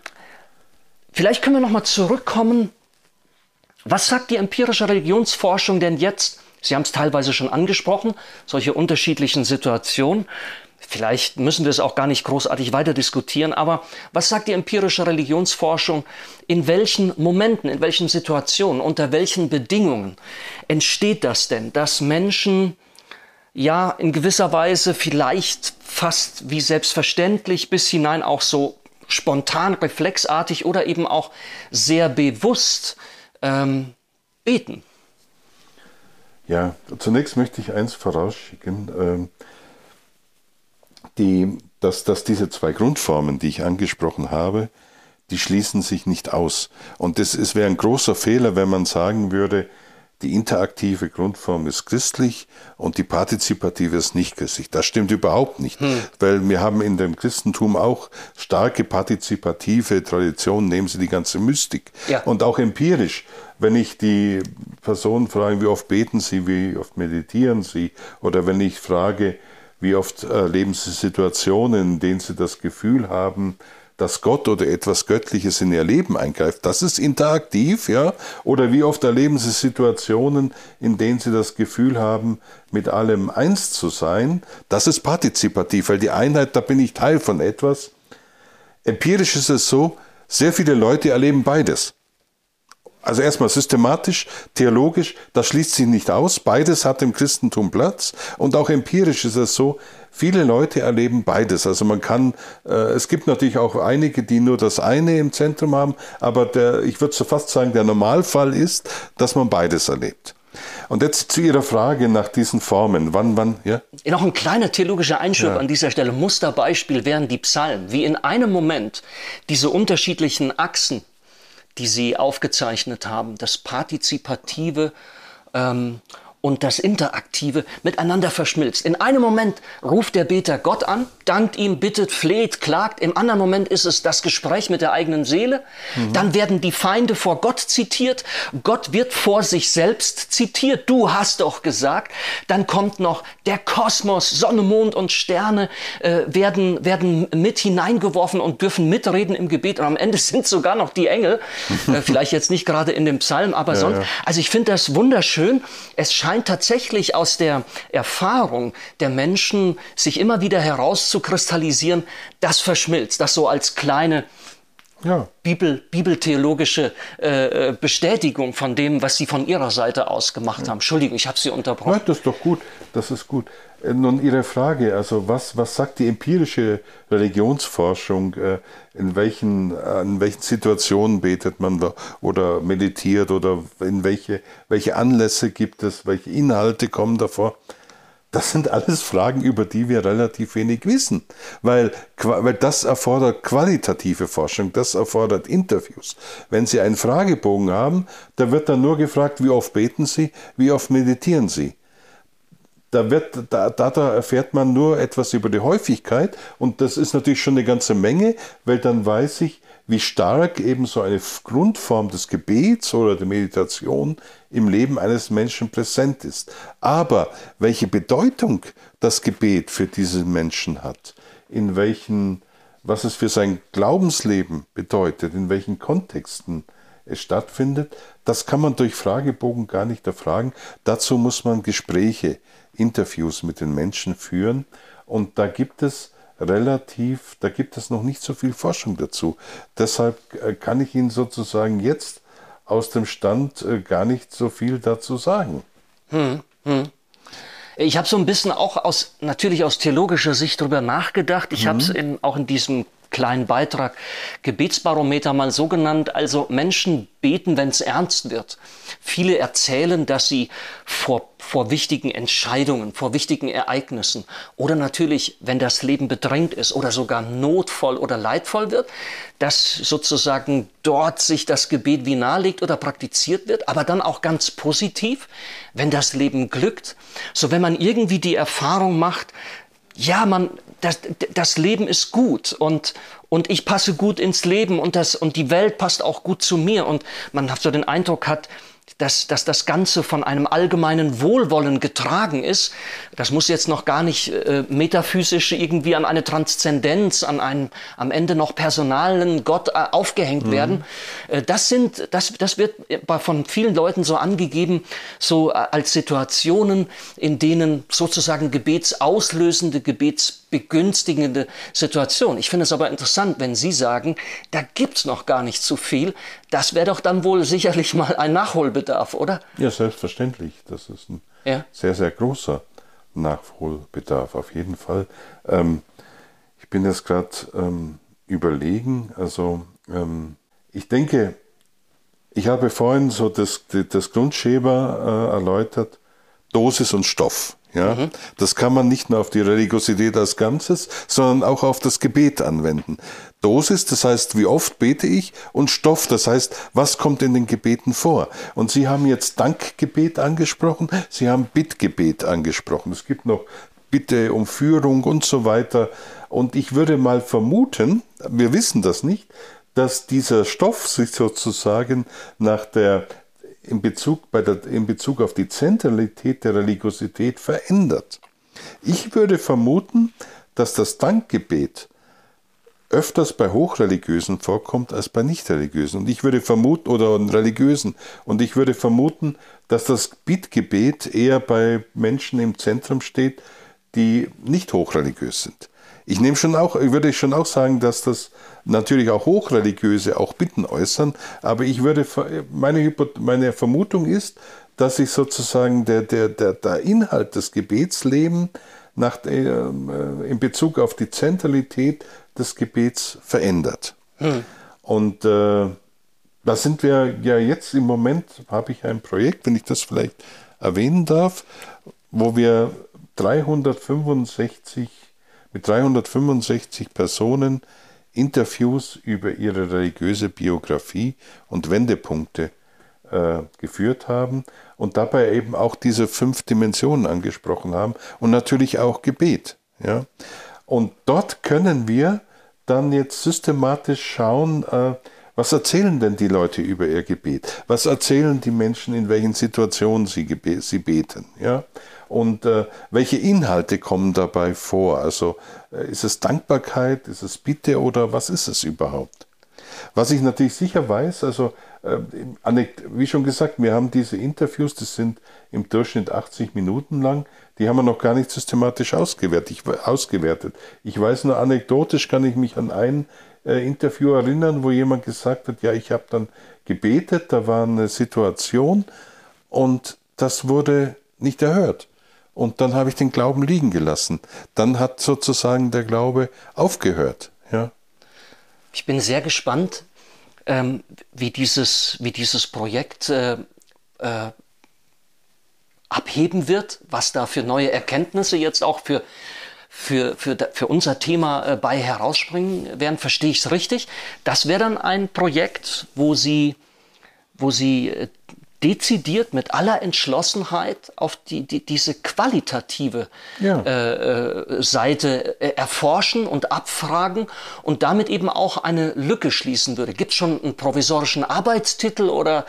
Speaker 1: Vielleicht können wir nochmal zurückkommen. Was sagt die empirische Religionsforschung denn jetzt? Sie haben es teilweise schon angesprochen, solche unterschiedlichen Situationen. Vielleicht müssen wir es auch gar nicht großartig weiter diskutieren, aber was sagt die empirische Religionsforschung? In welchen Momenten, in welchen Situationen, unter welchen Bedingungen entsteht das denn, dass Menschen ja in gewisser Weise vielleicht fast wie selbstverständlich bis hinein auch so spontan, reflexartig oder eben auch sehr bewusst ähm, beten?
Speaker 3: Ja, zunächst möchte ich eins vorausschicken. Ähm, die, dass, dass diese zwei Grundformen, die ich angesprochen habe, die schließen sich nicht aus. Und das, es wäre ein großer Fehler, wenn man sagen würde, die interaktive Grundform ist christlich und die partizipative ist nicht christlich. Das stimmt überhaupt nicht, hm. weil wir haben in dem Christentum auch starke partizipative Traditionen, nehmen Sie die ganze Mystik ja. und auch empirisch. Wenn ich die Personen frage, wie oft beten sie, wie oft meditieren sie, oder wenn ich frage, wie oft erleben sie Situationen, in denen sie das Gefühl haben, dass Gott oder etwas Göttliches in ihr Leben eingreift. Das ist interaktiv, ja. Oder wie oft erleben Sie Situationen, in denen Sie das Gefühl haben, mit allem eins zu sein. Das ist partizipativ, weil die Einheit, da bin ich Teil von etwas. Empirisch ist es so, sehr viele Leute erleben beides. Also erstmal systematisch, theologisch, das schließt sich nicht aus. Beides hat im Christentum Platz. Und auch empirisch ist es so, viele Leute erleben beides. Also man kann, äh, es gibt natürlich auch einige, die nur das eine im Zentrum haben, aber der, ich würde so fast sagen, der Normalfall ist, dass man beides erlebt. Und jetzt zu Ihrer Frage nach diesen Formen. Wann, wann, ja?
Speaker 1: Noch ein kleiner theologischer Einschub ja. an dieser Stelle. Musterbeispiel wären die Psalmen. Wie in einem Moment diese unterschiedlichen Achsen die Sie aufgezeichnet haben, das Partizipative ähm, und das Interaktive miteinander verschmilzt. In einem Moment ruft der Beter Gott an, dankt ihm, bittet, fleht, klagt. Im anderen Moment ist es das Gespräch mit der eigenen Seele. Mhm. Dann werden die Feinde vor Gott zitiert. Gott wird vor sich selbst zitiert. Du hast doch gesagt. Dann kommt noch der Kosmos, Sonne, Mond und Sterne äh, werden, werden mit hineingeworfen und dürfen mitreden im Gebet. Und am Ende sind sogar noch die Engel. äh, vielleicht jetzt nicht gerade in dem Psalm, aber ja, sonst. Ja. Also ich finde das wunderschön. Es scheint scheint tatsächlich aus der Erfahrung der Menschen sich immer wieder herauszukristallisieren, das verschmilzt, das so als kleine ja. Bibel, bibeltheologische äh, äh, Bestätigung von dem, was Sie von Ihrer Seite aus gemacht haben. Entschuldigung, ich habe Sie unterbrochen.
Speaker 3: Nein, das ist doch gut. Das ist gut. Äh, nun Ihre Frage, also was, was sagt die empirische Religionsforschung? Äh, in welchen, in welchen Situationen betet man da oder meditiert oder in welche, welche Anlässe gibt es, welche Inhalte kommen davor? Das sind alles Fragen, über die wir relativ wenig wissen, weil, weil das erfordert qualitative Forschung, das erfordert Interviews. Wenn Sie einen Fragebogen haben, da wird dann nur gefragt, wie oft beten Sie, wie oft meditieren Sie. Da, wird, da, da erfährt man nur etwas über die Häufigkeit und das ist natürlich schon eine ganze Menge, weil dann weiß ich, wie stark eben so eine Grundform des Gebets oder der Meditation im Leben eines Menschen präsent ist. Aber welche Bedeutung das Gebet für diesen Menschen hat, in welchen, was es für sein Glaubensleben bedeutet, in welchen Kontexten es stattfindet, das kann man durch Fragebogen gar nicht erfragen. Dazu muss man Gespräche, Interviews mit den Menschen führen. Und da gibt es relativ, da gibt es noch nicht so viel Forschung dazu. Deshalb äh, kann ich Ihnen sozusagen jetzt aus dem Stand äh, gar nicht so viel dazu sagen. Hm, hm.
Speaker 1: Ich habe so ein bisschen auch aus natürlich aus theologischer Sicht darüber nachgedacht. Ich mhm. habe es auch in diesem kleinen Beitrag Gebetsbarometer mal so genannt. Also Menschen beten, wenn es ernst wird. Viele erzählen, dass sie vor, vor wichtigen Entscheidungen, vor wichtigen Ereignissen oder natürlich, wenn das Leben bedrängt ist oder sogar notvoll oder leidvoll wird, dass sozusagen dort sich das Gebet wie nahelegt oder praktiziert wird, aber dann auch ganz positiv, wenn das Leben glückt. So wenn man irgendwie die Erfahrung macht, ja, man, das, das Leben ist gut und, und ich passe gut ins Leben und, das, und die Welt passt auch gut zu mir und man hat so den Eindruck hat, dass, dass das Ganze von einem allgemeinen Wohlwollen getragen ist. Das muss jetzt noch gar nicht äh, metaphysisch irgendwie an eine Transzendenz, an einen am Ende noch personalen Gott äh, aufgehängt mhm. werden. Äh, das sind, das, das wird von vielen Leuten so angegeben, so äh, als Situationen, in denen sozusagen gebetsauslösende, gebetsbegünstigende Situation. Ich finde es aber interessant, wenn Sie sagen, da gibt's noch gar nicht so viel. Das wäre doch dann wohl sicherlich mal ein Nachholbedarf, oder?
Speaker 3: Ja, selbstverständlich. Das ist ein ja. sehr, sehr großer Nachholbedarf, auf jeden Fall. Ähm, ich bin jetzt gerade ähm, überlegen, also ähm, ich denke, ich habe vorhin so das, das Grundschema äh, erläutert, Dosis und Stoff. Ja, mhm. das kann man nicht nur auf die Religiosität als Ganzes, sondern auch auf das Gebet anwenden. Dosis, das heißt, wie oft bete ich, und Stoff, das heißt, was kommt in den Gebeten vor. Und Sie haben jetzt Dankgebet angesprochen, Sie haben Bittgebet angesprochen. Es gibt noch Bitte um Führung und so weiter. Und ich würde mal vermuten, wir wissen das nicht, dass dieser Stoff sich sozusagen nach der in Bezug, bei der, in Bezug auf die Zentralität der Religiosität verändert. Ich würde vermuten, dass das Dankgebet öfters bei Hochreligiösen vorkommt als bei Nichtreligiösen. Und ich würde vermuten, oder Religiösen, und ich würde vermuten, dass das Bittgebet eher bei Menschen im Zentrum steht, die nicht hochreligiös sind. Ich nehme schon auch, ich würde schon auch sagen, dass das natürlich auch Hochreligiöse auch Bitten äußern, aber ich würde, meine, meine Vermutung ist, dass sich sozusagen der, der, der, der Inhalt des Gebetslebens nach, äh, in Bezug auf die Zentralität des Gebets verändert. Hm. Und äh, da sind wir ja jetzt im Moment, habe ich ein Projekt, wenn ich das vielleicht erwähnen darf, wo wir 365, mit 365 Personen Interviews über ihre religiöse Biografie und Wendepunkte äh, geführt haben und dabei eben auch diese fünf Dimensionen angesprochen haben und natürlich auch Gebet. Ja? Und dort können wir dann jetzt systematisch schauen, äh, was erzählen denn die Leute über ihr Gebet? Was erzählen die Menschen, in welchen Situationen sie, sie beten? Ja? Und äh, welche Inhalte kommen dabei vor? Also äh, ist es Dankbarkeit, ist es Bitte oder was ist es überhaupt? Was ich natürlich sicher weiß, also äh, wie schon gesagt, wir haben diese Interviews, das sind im Durchschnitt 80 Minuten lang, die haben wir noch gar nicht systematisch ausgewertet. Ich, ausgewertet. ich weiß nur anekdotisch, kann ich mich an ein äh, Interview erinnern, wo jemand gesagt hat, ja, ich habe dann gebetet, da war eine Situation und das wurde nicht erhört. Und dann habe ich den Glauben liegen gelassen. Dann hat sozusagen der Glaube aufgehört. Ja.
Speaker 1: Ich bin sehr gespannt, ähm, wie, dieses, wie dieses Projekt äh, äh, abheben wird, was da für neue Erkenntnisse jetzt auch für, für, für, für unser Thema äh, bei herausspringen werden. Verstehe ich es richtig? Das wäre dann ein Projekt, wo Sie, wo Sie äh, dezidiert mit aller Entschlossenheit auf die, die diese qualitative ja. äh, äh, Seite äh, erforschen und abfragen und damit eben auch eine Lücke schließen würde. Gibt es schon einen provisorischen Arbeitstitel oder,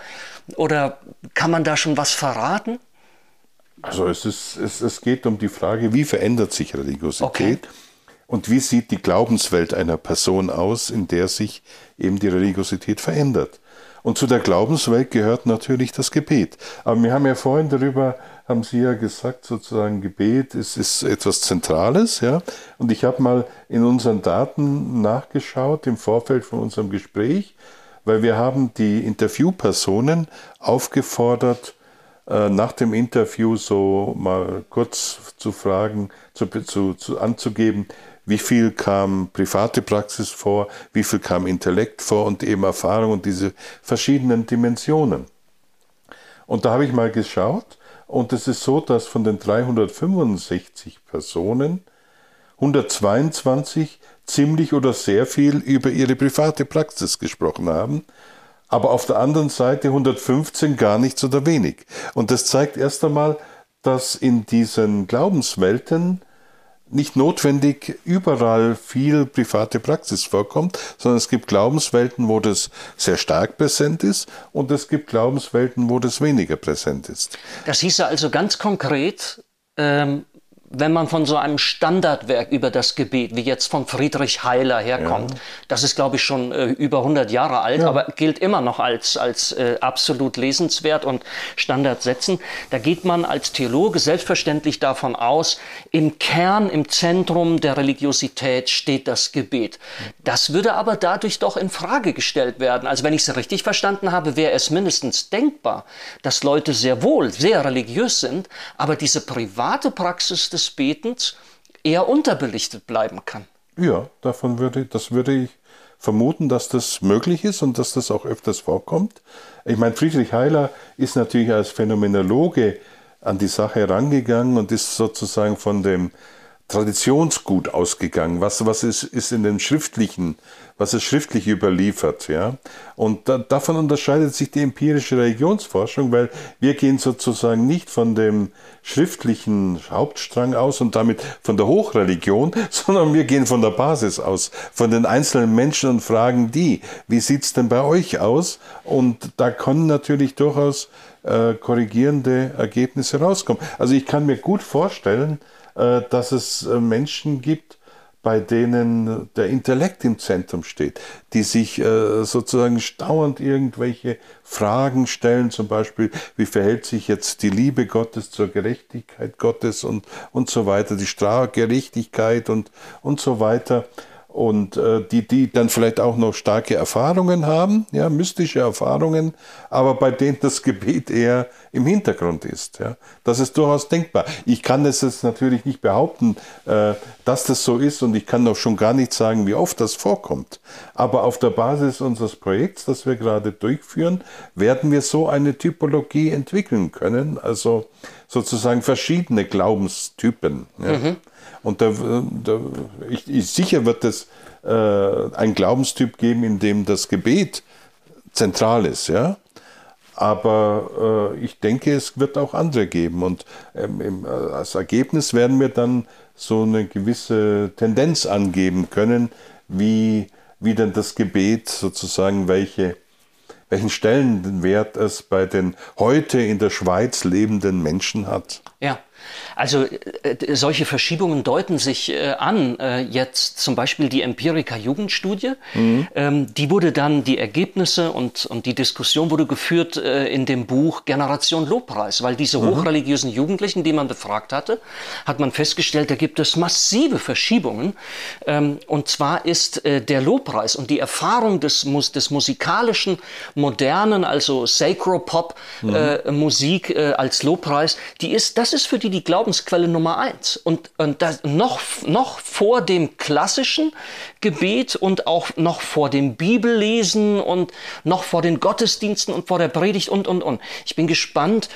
Speaker 1: oder kann man da schon was verraten?
Speaker 3: Also es, ist, es, es geht um die Frage, wie verändert sich Religiosität okay. und wie sieht die Glaubenswelt einer Person aus, in der sich eben die Religiosität verändert. Und zu der Glaubenswelt gehört natürlich das Gebet. Aber wir haben ja vorhin darüber, haben Sie ja gesagt, sozusagen Gebet ist, ist etwas Zentrales, ja. Und ich habe mal in unseren Daten nachgeschaut im Vorfeld von unserem Gespräch, weil wir haben die Interviewpersonen aufgefordert, äh, nach dem Interview so mal kurz zu fragen, zu, zu, zu anzugeben, wie viel kam private Praxis vor, wie viel kam Intellekt vor und eben Erfahrung und diese verschiedenen Dimensionen. Und da habe ich mal geschaut und es ist so, dass von den 365 Personen 122 ziemlich oder sehr viel über ihre private Praxis gesprochen haben, aber auf der anderen Seite 115 gar nichts oder wenig. Und das zeigt erst einmal, dass in diesen Glaubenswelten nicht notwendig überall viel private Praxis vorkommt, sondern es gibt Glaubenswelten, wo das sehr stark präsent ist und es gibt Glaubenswelten, wo das weniger präsent ist.
Speaker 1: Das hieße also ganz konkret, ähm, wenn man von so einem Standardwerk über das Gebet, wie jetzt von Friedrich Heiler herkommt, ja. das ist, glaube ich, schon äh, über 100 Jahre alt, ja. aber gilt immer noch als, als äh, absolut lesenswert und Standardsetzen. Da geht man als Theologe selbstverständlich davon aus, im Kern, im Zentrum der Religiosität steht das Gebet. Das würde aber dadurch doch in Frage gestellt werden. Also wenn ich es richtig verstanden habe, wäre es mindestens denkbar, dass Leute sehr wohl sehr religiös sind, aber diese private Praxis des des Betens eher unterbelichtet bleiben kann.
Speaker 3: Ja, davon würde, das würde ich vermuten, dass das möglich ist und dass das auch öfters vorkommt. Ich meine, Friedrich Heiler ist natürlich als Phänomenologe an die Sache rangegangen und ist sozusagen von dem Traditionsgut ausgegangen. Was, was ist, ist in den schriftlichen, was ist schriftlich überliefert, ja? Und da, davon unterscheidet sich die empirische Religionsforschung, weil wir gehen sozusagen nicht von dem schriftlichen Hauptstrang aus und damit von der Hochreligion, sondern wir gehen von der Basis aus, von den einzelnen Menschen und fragen die, wie sieht's denn bei euch aus? Und da können natürlich durchaus äh, korrigierende Ergebnisse rauskommen. Also ich kann mir gut vorstellen, dass es äh, Menschen gibt, bei denen der Intellekt im Zentrum steht, die sich äh, sozusagen dauernd irgendwelche Fragen stellen, zum Beispiel, wie verhält sich jetzt die Liebe Gottes zur Gerechtigkeit Gottes und, und so weiter, die Strafgerechtigkeit und, und so weiter und äh, die, die dann vielleicht auch noch starke Erfahrungen haben, ja, mystische Erfahrungen, aber bei denen das Gebet eher im Hintergrund ist. Ja. Das ist durchaus denkbar. Ich kann es jetzt natürlich nicht behaupten, äh, dass das so ist und ich kann auch schon gar nicht sagen, wie oft das vorkommt. Aber auf der Basis unseres Projekts, das wir gerade durchführen, werden wir so eine Typologie entwickeln können, also sozusagen verschiedene Glaubenstypen. Ja. Mhm. Und da, da ich, ich, sicher wird es äh, einen Glaubenstyp geben, in dem das Gebet zentral ist, ja. Aber äh, ich denke, es wird auch andere geben. Und ähm, im, äh, als Ergebnis werden wir dann so eine gewisse Tendenz angeben können, wie, wie denn das Gebet sozusagen, welche, welchen Stellenwert es bei den heute in der Schweiz lebenden Menschen hat.
Speaker 1: Ja. Also äh, solche Verschiebungen deuten sich äh, an. Äh, jetzt zum Beispiel die Empirica Jugendstudie. Mhm. Ähm, die wurde dann, die Ergebnisse und, und die Diskussion wurde geführt äh, in dem Buch Generation Lobpreis, weil diese mhm. hochreligiösen Jugendlichen, die man befragt hatte, hat man festgestellt, da gibt es massive Verschiebungen. Ähm, und zwar ist äh, der Lobpreis und die Erfahrung des, des musikalischen, modernen, also Sacro-Pop mhm. Äh, Musik als Lobpreis, die ist, das ist für die die Glaubensquelle Nummer eins. Und, und das noch, noch vor dem klassischen Gebet und auch noch vor dem Bibellesen und noch vor den Gottesdiensten und vor der Predigt und, und, und. Ich bin gespannt,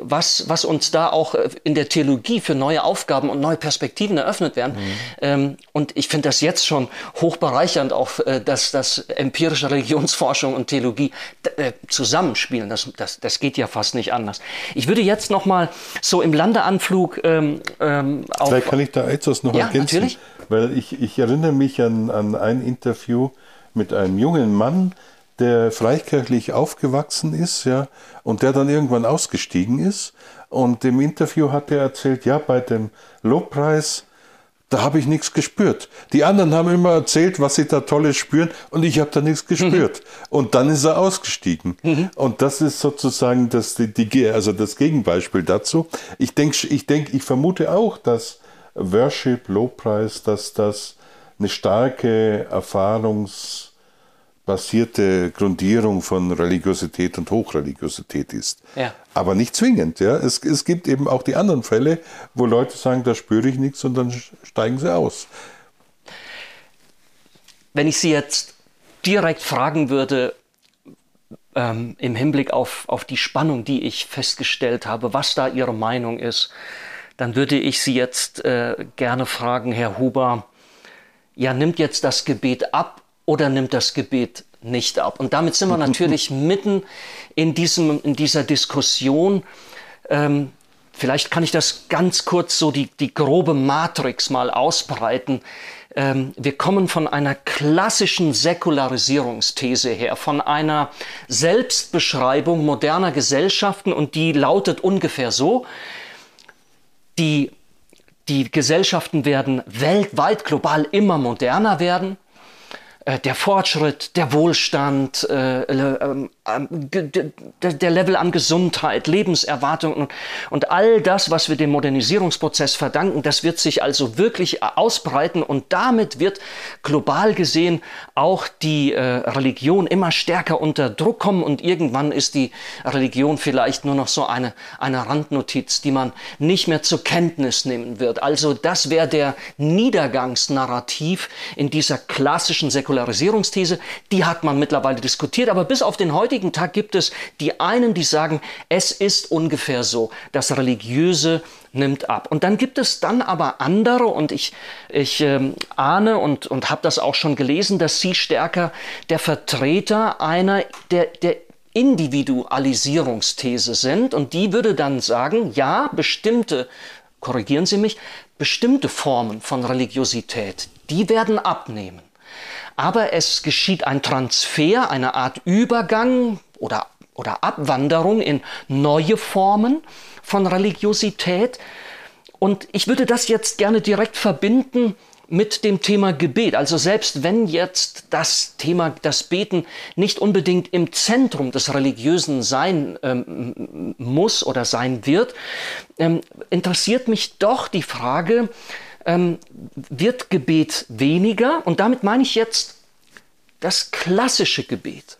Speaker 1: was, was uns da auch äh, in der Theologie für neue Aufgaben und neue Perspektiven eröffnet werden. Mhm. Ähm, und ich finde das jetzt schon hochbereichernd, auch äh, dass, dass empirische Religionsforschung und Theologie äh, zusammenspielen. Das, das, das geht ja fast nicht anders. Ich würde jetzt noch mal so im Landeanflug ähm,
Speaker 3: ähm, auf... Vielleicht kann ich da etwas noch ja, ergänzen. Natürlich. Weil ich, ich erinnere mich an, an ein Interview mit einem jungen Mann, der freikirchlich aufgewachsen ist, ja, und der dann irgendwann ausgestiegen ist. Und im Interview hat er erzählt, ja, bei dem Lobpreis, da habe ich nichts gespürt. Die anderen haben immer erzählt, was sie da Tolles spüren, und ich habe da nichts gespürt. Mhm. Und dann ist er ausgestiegen. Mhm. Und das ist sozusagen das, die, die, also das Gegenbeispiel dazu. Ich denke, ich, denk, ich vermute auch, dass Worship, Lobpreis, dass das eine starke Erfahrungs- basierte Grundierung von Religiosität und Hochreligiosität ist. Ja. Aber nicht zwingend. Ja. Es, es gibt eben auch die anderen Fälle, wo Leute sagen, da spüre ich nichts und dann steigen sie aus.
Speaker 1: Wenn ich Sie jetzt direkt fragen würde, ähm, im Hinblick auf, auf die Spannung, die ich festgestellt habe, was da Ihre Meinung ist, dann würde ich Sie jetzt äh, gerne fragen, Herr Huber, ja, nimmt jetzt das Gebet ab oder nimmt das Gebet nicht ab? Und damit sind wir natürlich mitten in, diesem, in dieser Diskussion. Ähm, vielleicht kann ich das ganz kurz so die, die grobe Matrix mal ausbreiten. Ähm, wir kommen von einer klassischen Säkularisierungsthese her, von einer Selbstbeschreibung moderner Gesellschaften und die lautet ungefähr so, die, die Gesellschaften werden weltweit, global immer moderner werden. Äh, der Fortschritt, der Wohlstand, äh, äh, der Level an Gesundheit, Lebenserwartung und, und all das, was wir dem Modernisierungsprozess verdanken, das wird sich also wirklich ausbreiten und damit wird global gesehen auch die äh, Religion immer stärker unter Druck kommen und irgendwann ist die Religion vielleicht nur noch so eine, eine Randnotiz, die man nicht mehr zur Kenntnis nehmen wird. Also das wäre der Niedergangsnarrativ in dieser klassischen Säkularisierung Säkularisierungsthese, die hat man mittlerweile diskutiert, aber bis auf den heutigen Tag gibt es die einen, die sagen, es ist ungefähr so, das Religiöse nimmt ab. Und dann gibt es dann aber andere, und ich, ich ähm, ahne und, und habe das auch schon gelesen, dass sie stärker der Vertreter einer der, der Individualisierungsthese sind. Und die würde dann sagen, ja, bestimmte, korrigieren Sie mich, bestimmte Formen von Religiosität, die werden abnehmen. Aber es geschieht ein Transfer, eine Art Übergang oder, oder Abwanderung in neue Formen von Religiosität. Und ich würde das jetzt gerne direkt verbinden mit dem Thema Gebet. Also selbst wenn jetzt das Thema, das Beten nicht unbedingt im Zentrum des Religiösen sein ähm, muss oder sein wird, ähm, interessiert mich doch die Frage, ähm, wird Gebet weniger? Und damit meine ich jetzt das klassische Gebet.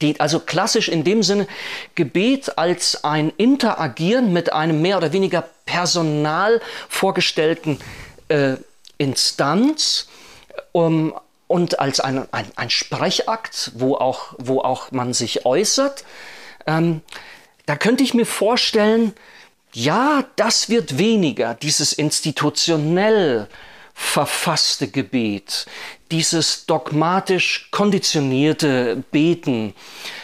Speaker 1: Die, also klassisch in dem Sinne Gebet als ein Interagieren mit einem mehr oder weniger personal vorgestellten äh, Instanz um, und als ein, ein, ein, Sprechakt, wo auch, wo auch man sich äußert. Ähm, da könnte ich mir vorstellen, ja, das wird weniger, dieses institutionell verfasste Gebet, dieses dogmatisch konditionierte Beten,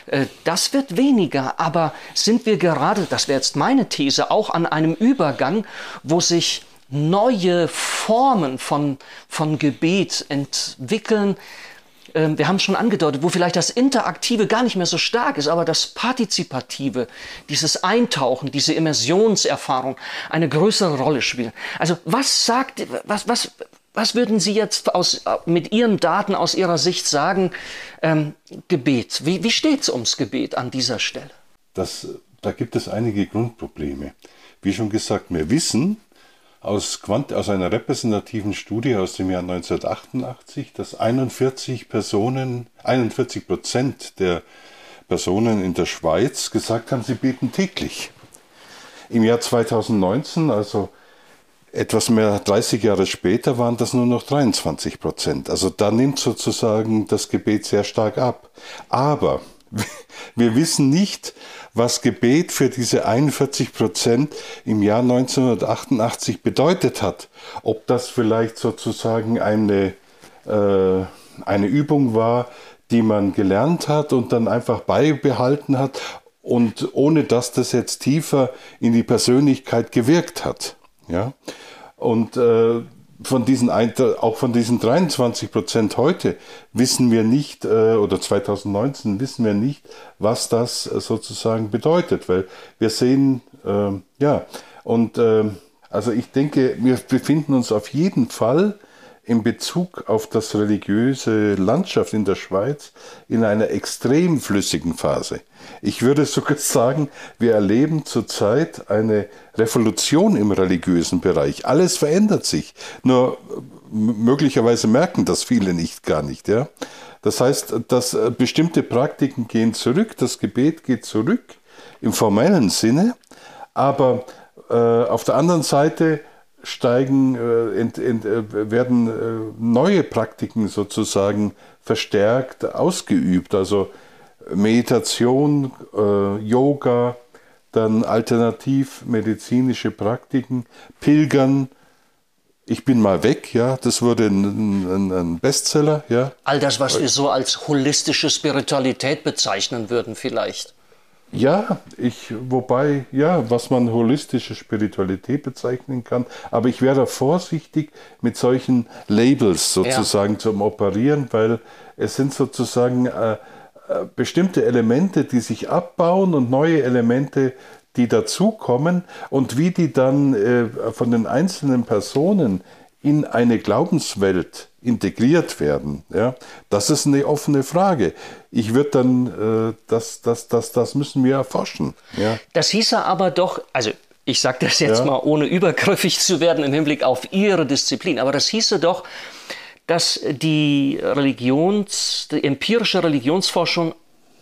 Speaker 1: äh, das wird weniger. Aber sind wir gerade, das wäre jetzt meine These, auch an einem Übergang, wo sich neue Formen von, von Gebet entwickeln, ähm, wir haben schon angedeutet, wo vielleicht das Interaktive gar nicht mehr so stark ist, aber das Partizipative, dieses Eintauchen, diese Immersionserfahrung eine größere Rolle spielen. Also was sagt, was, was, was würden Sie jetzt aus, mit Ihren Daten aus Ihrer Sicht sagen, ähm, Gebet? Wie, wie steht es ums Gebet an dieser Stelle?
Speaker 3: Das, da gibt es einige Grundprobleme. Wie schon gesagt, wir wissen, aus, Quant aus einer repräsentativen Studie aus dem Jahr 1988, dass 41 Personen, 41 Prozent der Personen in der Schweiz gesagt haben, sie beten täglich. Im Jahr 2019, also etwas mehr 30 Jahre später, waren das nur noch 23 Prozent. Also da nimmt sozusagen das Gebet sehr stark ab. Aber wir wissen nicht, was Gebet für diese 41 Prozent im Jahr 1988 bedeutet hat. Ob das vielleicht sozusagen eine, äh, eine Übung war, die man gelernt hat und dann einfach beibehalten hat und ohne dass das jetzt tiefer in die Persönlichkeit gewirkt hat. Ja? Und äh, von diesen, auch von diesen 23 Prozent heute wissen wir nicht, äh, oder 2019 wissen wir nicht, was das äh, sozusagen bedeutet, weil wir sehen, ähm, ja, und ähm, also ich denke, wir befinden uns auf jeden Fall in Bezug auf das religiöse Landschaft in der Schweiz in einer extrem flüssigen Phase. Ich würde sogar sagen, wir erleben zurzeit eine Revolution im religiösen Bereich. Alles verändert sich. Nur möglicherweise merken das viele nicht gar nicht, ja. Das heißt, dass äh, bestimmte Praktiken gehen zurück, das Gebet geht zurück im formellen Sinne, aber äh, auf der anderen Seite steigen, äh, ent, ent, äh, werden äh, neue Praktiken sozusagen verstärkt ausgeübt. Also Meditation, Yoga, dann alternativmedizinische Praktiken, Pilgern. Ich bin mal weg, ja, das wurde ein, ein, ein Bestseller, ja.
Speaker 1: All das, was wir so als holistische Spiritualität bezeichnen würden, vielleicht.
Speaker 3: Ja, ich, wobei, ja, was man holistische Spiritualität bezeichnen kann, aber ich wäre vorsichtig mit solchen Labels sozusagen ja. zum Operieren, weil es sind sozusagen äh, äh, bestimmte Elemente, die sich abbauen und neue Elemente, die dazukommen und wie die dann äh, von den einzelnen Personen in eine Glaubenswelt integriert werden? Ja, das ist eine offene Frage. Ich würde dann, äh, das, das, das, das müssen wir erforschen. Ja.
Speaker 1: Das hieße aber doch, also ich sage das jetzt ja. mal, ohne übergriffig zu werden im Hinblick auf Ihre Disziplin, aber das hieße doch, dass die Religions, die empirische Religionsforschung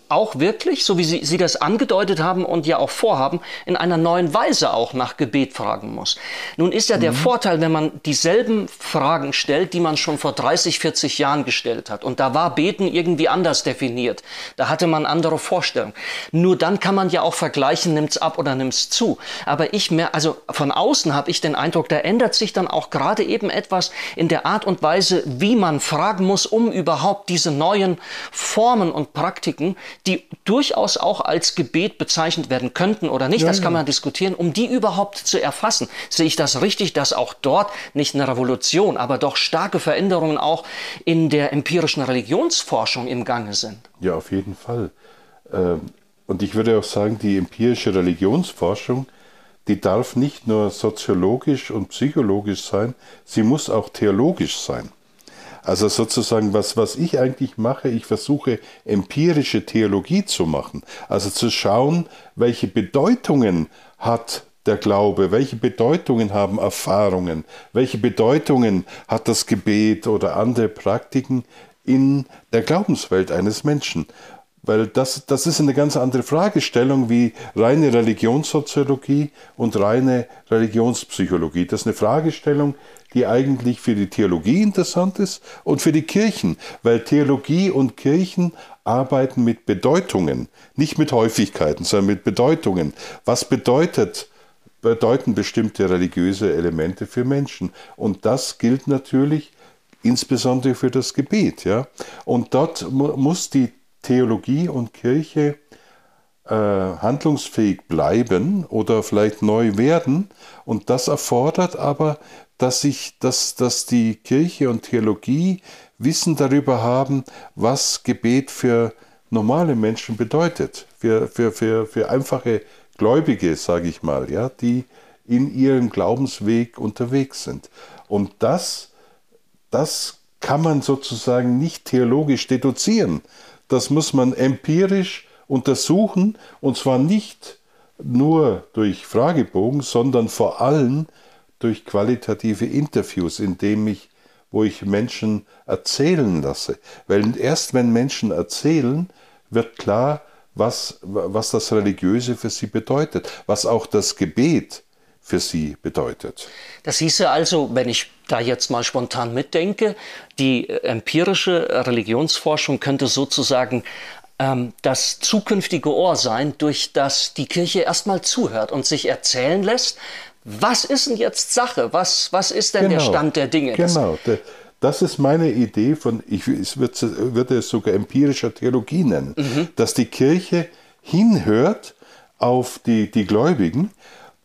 Speaker 1: auch wirklich, so wie Sie, Sie das angedeutet haben und ja auch vorhaben, in einer neuen Weise auch nach Gebet fragen muss. Nun ist ja mhm. der Vorteil, wenn man dieselben Fragen stellt, die man schon vor 30, 40 Jahren gestellt hat. Und da war Beten irgendwie anders definiert. Da hatte man andere Vorstellungen. Nur dann kann man ja auch vergleichen, nimmt's ab oder nimmt's zu. Aber ich mehr, also von außen habe ich den Eindruck, da ändert sich dann auch gerade eben etwas in der Art und Weise, wie man fragen muss, um überhaupt diese neuen Formen und Praktiken, die durchaus auch als Gebet bezeichnet werden könnten oder nicht, ja, das kann man diskutieren, um die überhaupt zu erfassen. Sehe ich das richtig, dass auch dort nicht eine Revolution, aber doch starke Veränderungen auch in der empirischen Religionsforschung im Gange sind?
Speaker 3: Ja, auf jeden Fall. Ähm, und ich würde auch sagen, die empirische Religionsforschung, die darf nicht nur soziologisch und psychologisch sein, sie muss auch theologisch sein. Also sozusagen, was, was ich eigentlich mache, ich versuche empirische Theologie zu machen. Also zu schauen, welche Bedeutungen hat der Glaube, welche Bedeutungen haben Erfahrungen, welche Bedeutungen hat das Gebet oder andere Praktiken in der Glaubenswelt eines Menschen. Weil das, das ist eine ganz andere Fragestellung wie reine Religionssoziologie und reine Religionspsychologie. Das ist eine Fragestellung, die eigentlich für die Theologie interessant ist und für die Kirchen, weil Theologie und Kirchen arbeiten mit Bedeutungen, nicht mit Häufigkeiten, sondern mit Bedeutungen. Was bedeutet bedeuten bestimmte religiöse Elemente für Menschen? Und das gilt natürlich insbesondere für das Gebet, ja. Und dort mu muss die Theologie und Kirche handlungsfähig bleiben oder vielleicht neu werden. Und das erfordert aber dass, sich, dass, dass die Kirche und Theologie Wissen darüber haben, was Gebet für normale Menschen bedeutet, für, für, für, für einfache Gläubige, sage ich mal, ja, die in ihrem Glaubensweg unterwegs sind. Und das, das kann man sozusagen nicht theologisch deduzieren. Das muss man empirisch untersuchen und zwar nicht nur durch Fragebogen, sondern vor allem durch qualitative Interviews, indem ich, wo ich Menschen erzählen lasse. Weil erst wenn Menschen erzählen, wird klar, was, was das Religiöse für sie bedeutet, was auch das Gebet für sie bedeutet.
Speaker 1: Das hieße also, wenn ich da jetzt mal spontan mitdenke, die empirische Religionsforschung könnte sozusagen das zukünftige Ohr sein, durch das die Kirche erstmal zuhört und sich erzählen lässt, was ist denn jetzt Sache? Was, was ist denn genau, der Stand der Dinge?
Speaker 3: Genau, das ist meine Idee von, ich würde es sogar empirischer Theologie nennen, mhm. dass die Kirche hinhört auf die, die Gläubigen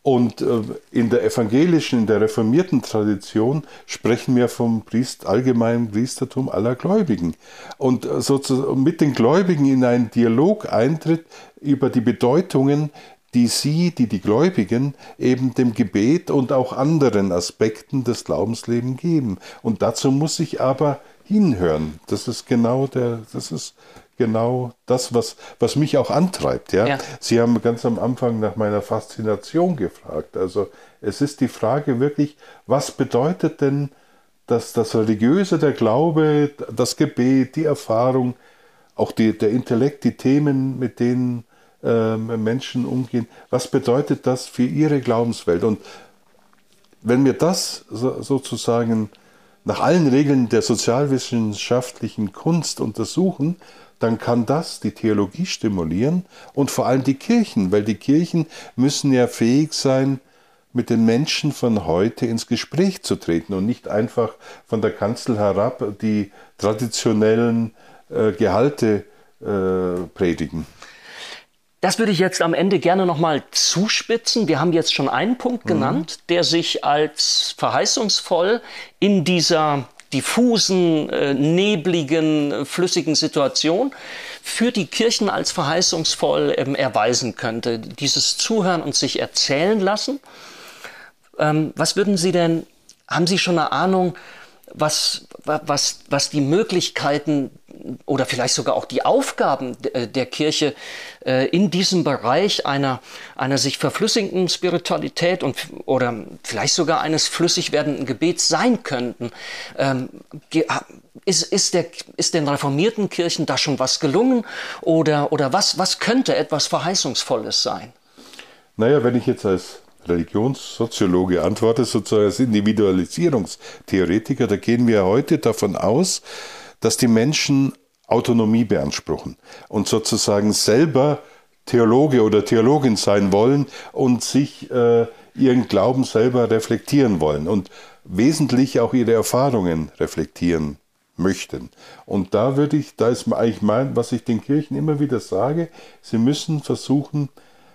Speaker 3: und äh, in der evangelischen, in der reformierten Tradition sprechen wir vom Priest, allgemeinen Priestertum aller Gläubigen. Und äh, sozusagen mit den Gläubigen in einen Dialog eintritt über die Bedeutungen die sie, die die Gläubigen, eben dem Gebet und auch anderen Aspekten des Glaubenslebens geben. Und dazu muss ich aber hinhören. Das ist genau der, das ist genau das, was, was mich auch antreibt. Ja? ja? Sie haben ganz am Anfang nach meiner Faszination gefragt. Also es ist die Frage wirklich, was bedeutet denn das, das Religiöse, der Glaube, das Gebet, die Erfahrung, auch die, der Intellekt, die Themen, mit denen äh, Menschen umgehen. Was bedeutet das für ihre Glaubenswelt? Und wenn wir das so, sozusagen nach allen Regeln der sozialwissenschaftlichen Kunst untersuchen, dann kann das die Theologie stimulieren und vor allem die Kirchen, weil die Kirchen müssen ja fähig sein, mit den Menschen von heute ins Gespräch zu treten und nicht einfach von der Kanzel herab die traditionellen äh, Gehalte äh, predigen.
Speaker 1: Das würde ich jetzt am Ende gerne nochmal zuspitzen. Wir haben jetzt schon einen Punkt mhm. genannt, der sich als verheißungsvoll in dieser diffusen, äh, nebligen, flüssigen Situation für die Kirchen als verheißungsvoll ähm, erweisen könnte. Dieses Zuhören und sich erzählen lassen. Ähm, was würden Sie denn, haben Sie schon eine Ahnung, was, was, was die Möglichkeiten oder vielleicht sogar auch die Aufgaben äh, der Kirche äh, in diesem Bereich einer, einer sich verflüssigenden Spiritualität und, oder vielleicht sogar eines flüssig werdenden Gebets sein könnten. Ähm, ist, ist, der, ist den reformierten Kirchen da schon was gelungen oder, oder was, was könnte etwas Verheißungsvolles sein?
Speaker 3: Naja, wenn ich jetzt als Religionssoziologe antworte, sozusagen als Individualisierungstheoretiker, da gehen wir heute davon aus, dass die Menschen Autonomie beanspruchen und sozusagen selber Theologe oder Theologin sein wollen und sich äh, ihren Glauben selber reflektieren wollen und wesentlich auch ihre Erfahrungen reflektieren möchten. Und da würde ich, da ist eigentlich mein, was ich den Kirchen immer wieder sage, sie müssen versuchen,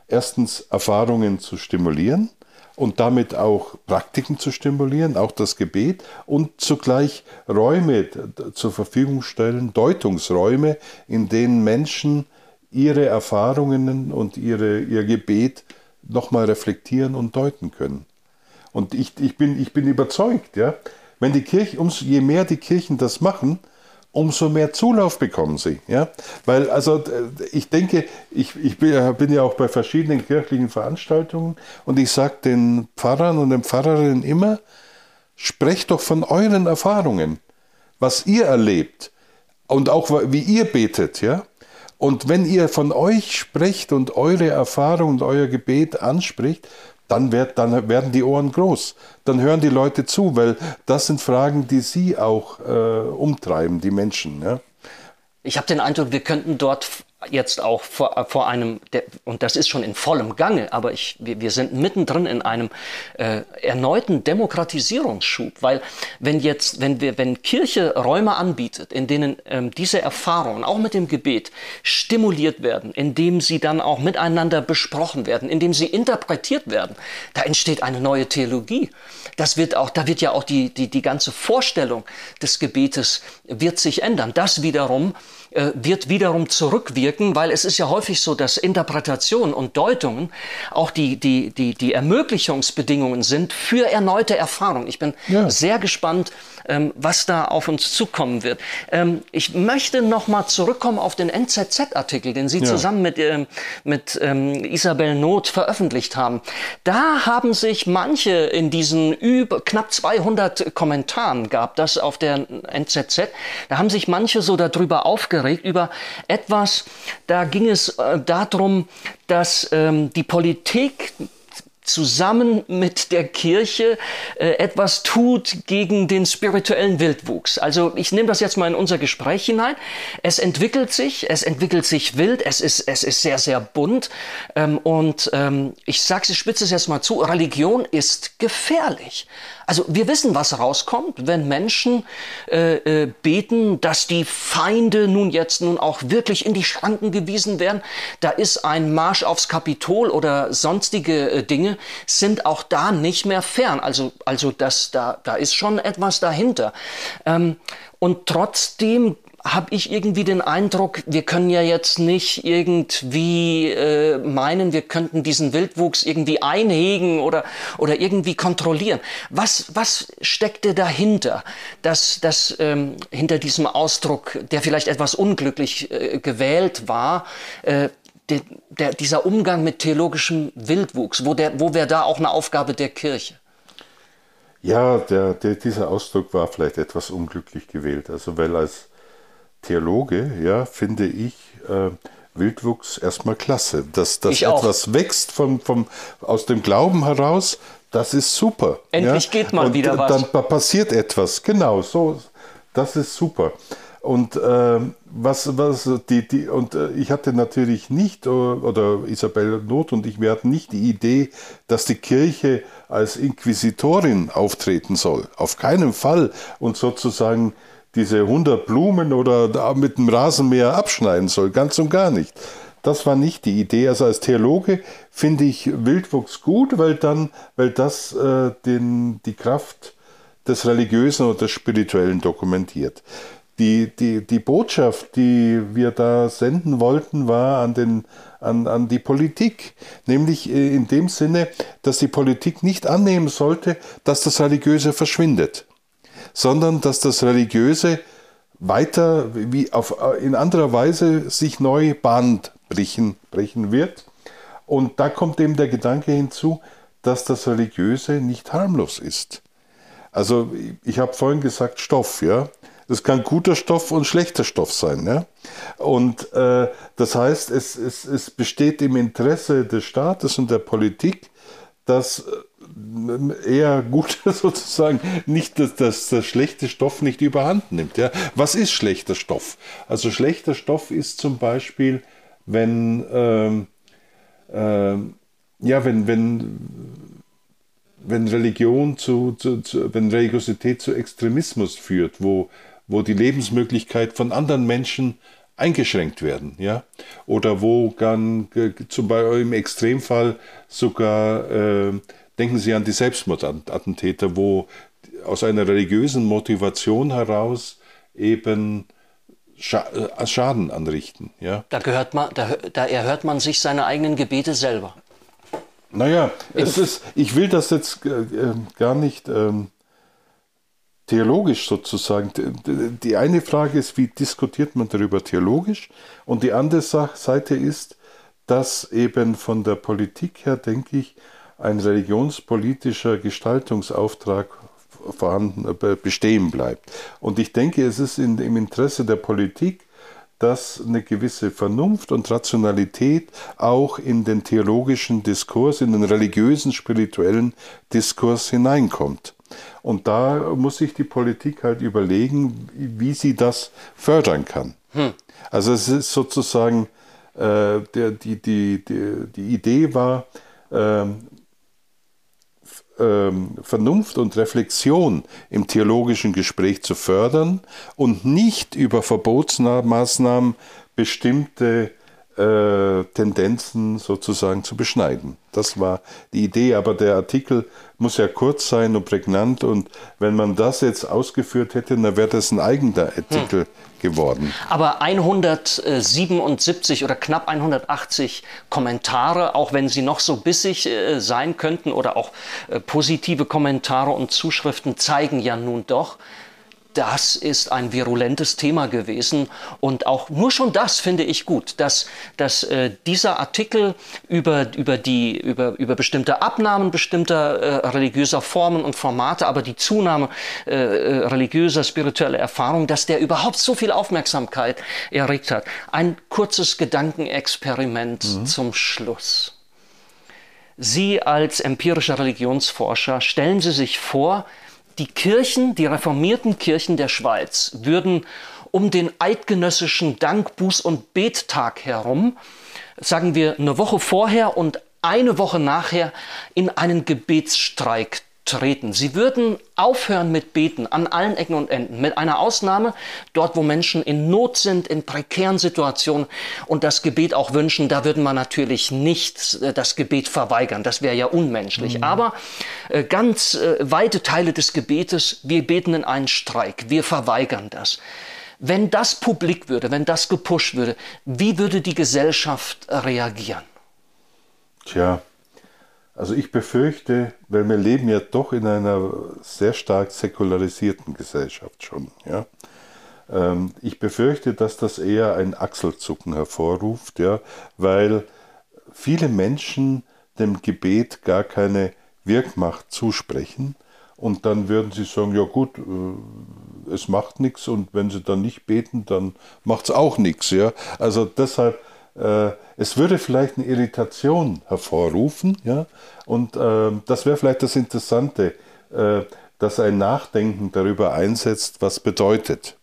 Speaker 3: erstens Erfahrungen zu stimulieren und damit auch Praktiken zu stimulieren, auch das Gebet und zugleich Räume zur Verfügung stellen, Deutungsräume, in denen Menschen ihre Erfahrungen und ihre, ihr Gebet nochmal reflektieren und deuten können. Und ich, ich, bin, ich bin überzeugt, ja, wenn die Kirche, umso je mehr die Kirchen das machen, umso mehr Zulauf bekommen sie. Ja? Weil, also, ich denke, ich, ich bin ja auch bei verschiedenen kirchlichen Veranstaltungen und ich sage den Pfarrern und den Pfarrerinnen immer, sprecht doch von euren Erfahrungen, was ihr erlebt und auch wie ihr betet, ja. Und wenn ihr von euch sprecht und eure Erfahrung und euer Gebet anspricht, dann, wird, dann werden die Ohren groß. Dann hören die Leute zu, weil das sind Fragen, die sie auch äh, umtreiben, die Menschen. Ja?
Speaker 1: Ich habe den Eindruck, wir könnten dort jetzt auch vor, vor einem, der, und das ist schon in vollem Gange, aber ich, wir, wir sind mittendrin in einem äh, erneuten Demokratisierungsschub, weil wenn jetzt, wenn wir, wenn Kirche Räume anbietet, in denen ähm, diese Erfahrungen auch mit dem Gebet stimuliert werden, indem sie dann auch miteinander besprochen werden, indem sie interpretiert werden, da entsteht eine neue Theologie. Das wird auch, da wird ja auch die, die, die ganze Vorstellung des Gebetes wird sich ändern. Das wiederum äh, wird wiederum zurückwirken, weil es ist ja häufig so, dass Interpretationen und Deutungen auch die, die, die, die Ermöglichungsbedingungen sind für erneute Erfahrungen. Ich bin ja. sehr gespannt, ähm, was da auf uns zukommen wird. Ähm, ich möchte noch mal zurückkommen auf den NZZ-Artikel, den Sie ja. zusammen mit, ähm, mit Isabel Not veröffentlicht haben. Da haben sich manche in diesen über knapp 200 Kommentaren gab das auf der NZZ, da haben sich manche so darüber aufgeregt, aufgeregt über etwas, da ging es äh, darum, dass ähm, die Politik zusammen mit der Kirche äh, etwas tut gegen den spirituellen Wildwuchs. Also ich nehme das jetzt mal in unser Gespräch hinein. Es entwickelt sich, es entwickelt sich wild, es ist, es ist sehr, sehr bunt. Ähm, und ähm, ich sage es, spitze es jetzt mal zu, Religion ist gefährlich. Also wir wissen, was rauskommt, wenn Menschen äh, äh, beten, dass die Feinde nun jetzt nun auch wirklich in die Schranken gewiesen werden. Da ist ein Marsch aufs Kapitol oder sonstige äh, Dinge sind auch da nicht mehr fern. Also also das da da ist schon etwas dahinter. Ähm, und trotzdem habe ich irgendwie den Eindruck, wir können ja jetzt nicht irgendwie äh, meinen, wir könnten diesen Wildwuchs irgendwie einhegen oder, oder irgendwie kontrollieren. Was, was steckte dahinter, dass, dass ähm, hinter diesem Ausdruck, der vielleicht etwas unglücklich äh, gewählt war, äh, der, der, dieser Umgang mit theologischem Wildwuchs, wo, wo wäre da auch eine Aufgabe der Kirche?
Speaker 3: Ja, der, der, dieser Ausdruck war vielleicht etwas unglücklich gewählt. Also weil als Theologe, ja, finde ich äh, Wildwuchs erstmal klasse. Dass, dass etwas wächst vom, vom, aus dem Glauben heraus, das ist super.
Speaker 1: Endlich
Speaker 3: ja?
Speaker 1: geht mal
Speaker 3: und
Speaker 1: wieder was.
Speaker 3: Dann passiert etwas, genau, so, das ist super. Und äh, was, was die, die, und äh, ich hatte natürlich nicht, oder Isabel Not und ich, wir hatten nicht die Idee, dass die Kirche als Inquisitorin auftreten soll. Auf keinen Fall. Und sozusagen diese 100 Blumen oder mit dem Rasenmäher abschneiden soll. Ganz und gar nicht. Das war nicht die Idee. Also als Theologe finde ich Wildwuchs gut, weil dann, weil das äh, den, die Kraft des Religiösen oder des Spirituellen dokumentiert. Die, die, die Botschaft, die wir da senden wollten, war an, den, an, an die Politik. Nämlich äh, in dem Sinne, dass die Politik nicht annehmen sollte, dass das Religiöse verschwindet sondern dass das Religiöse weiter, wie auf, in anderer Weise sich neu Bahn brechen, brechen wird. Und da kommt eben der Gedanke hinzu, dass das Religiöse nicht harmlos ist. Also ich habe vorhin gesagt Stoff, ja. Das kann guter Stoff und schlechter Stoff sein. Ja? Und äh, das heißt, es, es, es besteht im Interesse des Staates und der Politik, dass äh, eher gut sozusagen nicht, dass das, das schlechte Stoff nicht überhand nimmt. Ja? Was ist schlechter Stoff? Also schlechter Stoff ist zum Beispiel, wenn, ähm, ähm, ja, wenn, wenn wenn Religion zu, zu, zu, wenn Religiosität zu Extremismus führt, wo, wo die Lebensmöglichkeit von anderen Menschen eingeschränkt werden, ja, oder wo dann zum Beispiel im Extremfall sogar äh, denken Sie an die Selbstmordattentäter, wo aus einer religiösen Motivation heraus eben äh, Schaden anrichten, ja.
Speaker 1: Da gehört man, da, da erhört man sich seine eigenen Gebete selber.
Speaker 3: Naja, es ist, ich will das jetzt äh, ähm, gar nicht ähm, theologisch sozusagen. Die eine Frage ist, wie diskutiert man darüber theologisch? Und die andere Seite ist, dass eben von der Politik her, denke ich, ein religionspolitischer Gestaltungsauftrag vorhanden, äh, bestehen bleibt. Und ich denke, es ist in, im Interesse der Politik, dass eine gewisse Vernunft und Rationalität auch in den theologischen Diskurs, in den religiösen, spirituellen Diskurs hineinkommt. Und da muss sich die Politik halt überlegen, wie sie das fördern kann. Hm. Also es ist sozusagen, äh, der, die, die, die, die Idee war, ähm, ähm, Vernunft und Reflexion im theologischen Gespräch zu fördern und nicht über Verbotsmaßnahmen bestimmte äh, Tendenzen sozusagen zu beschneiden. Das war die Idee, aber der Artikel muss ja kurz sein und prägnant und wenn man das jetzt ausgeführt hätte, dann wäre das ein eigener Artikel hm. geworden.
Speaker 1: Aber 177 oder knapp 180 Kommentare, auch wenn sie noch so bissig äh, sein könnten oder auch äh, positive Kommentare und Zuschriften zeigen ja nun doch, das ist ein virulentes Thema gewesen. Und auch nur schon das finde ich gut, dass, dass äh, dieser Artikel über, über, die, über, über bestimmte Abnahmen bestimmter äh, religiöser Formen und Formate, aber die Zunahme äh, äh religiöser, spiritueller Erfahrung, dass der überhaupt so viel Aufmerksamkeit erregt hat. Ein kurzes Gedankenexperiment mhm. zum Schluss. Sie als empirischer Religionsforscher, stellen Sie sich vor, die Kirchen, die reformierten Kirchen der Schweiz würden um den eidgenössischen Dank, Buß- und Bettag herum, sagen wir eine Woche vorher und eine Woche nachher, in einen Gebetsstreik treten. Sie würden aufhören mit Beten an allen Ecken und Enden, mit einer Ausnahme dort, wo Menschen in Not sind, in prekären Situationen und das Gebet auch wünschen. Da würden wir natürlich nicht äh, das Gebet verweigern. Das wäre ja unmenschlich. Mhm. Aber äh, ganz äh, weite Teile des Gebetes, wir beten in einen Streik. Wir verweigern das. Wenn das publik würde, wenn das gepusht würde, wie würde die Gesellschaft reagieren?
Speaker 3: Tja, also ich befürchte, weil wir leben ja doch in einer sehr stark säkularisierten Gesellschaft schon. Ja? Ähm, ich befürchte, dass das eher ein Achselzucken hervorruft, ja? weil viele Menschen dem Gebet gar keine Wirkmacht zusprechen. Und dann würden sie sagen, ja gut, äh, es macht nichts und wenn sie dann nicht beten, dann macht es auch nichts. Ja? Also deshalb äh, es würde vielleicht eine Irritation hervorrufen, ja, und äh, das wäre vielleicht das Interessante, äh, dass ein Nachdenken darüber einsetzt, was bedeutet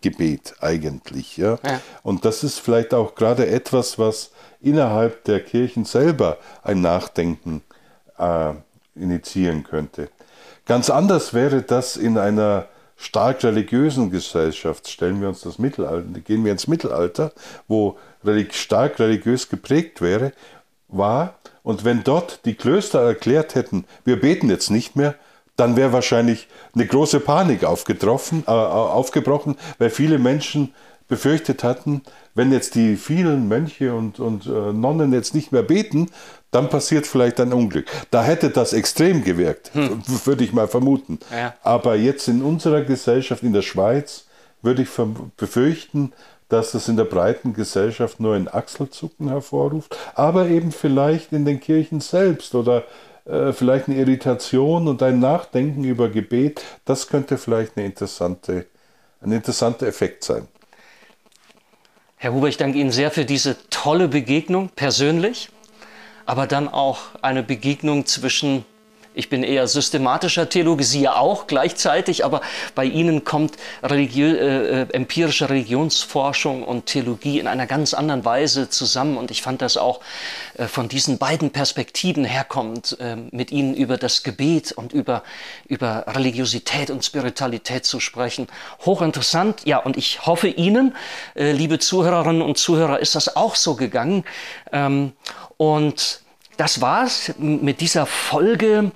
Speaker 3: Gebet eigentlich, ja? ja. Und das ist vielleicht auch gerade etwas, was innerhalb der Kirchen selber ein Nachdenken äh, initiieren könnte. Ganz anders wäre das in einer stark religiösen Gesellschaft. Stellen wir uns das Mittelalter, gehen wir ins Mittelalter, wo stark religiös geprägt wäre, war. Und wenn dort die Klöster erklärt hätten, wir beten jetzt nicht mehr, dann wäre wahrscheinlich eine große Panik aufgetroffen, äh, aufgebrochen, weil viele Menschen befürchtet hatten, wenn jetzt die vielen Mönche und, und äh, Nonnen jetzt nicht mehr beten, dann passiert vielleicht ein Unglück. Da hätte das extrem gewirkt, hm. würde ich mal vermuten. Ja. Aber jetzt in unserer Gesellschaft, in der Schweiz, würde ich befürchten, dass es in der breiten Gesellschaft nur ein Achselzucken hervorruft, aber eben vielleicht in den Kirchen selbst oder äh, vielleicht eine Irritation und ein Nachdenken über Gebet. Das könnte vielleicht eine interessante, ein interessanter Effekt sein.
Speaker 1: Herr Huber, ich danke Ihnen sehr für diese tolle Begegnung persönlich, aber dann auch eine Begegnung zwischen ich bin eher systematischer Theologe, Sie ja auch gleichzeitig, aber bei Ihnen kommt religiö äh, äh, empirische Religionsforschung und Theologie in einer ganz anderen Weise zusammen. Und ich fand das auch äh, von diesen beiden Perspektiven herkommt, äh, mit Ihnen über das Gebet und über, über Religiosität und Spiritualität zu sprechen. Hochinteressant. Ja, und ich hoffe Ihnen, äh, liebe Zuhörerinnen und Zuhörer, ist das auch so gegangen. Ähm, und das war's mit dieser Folge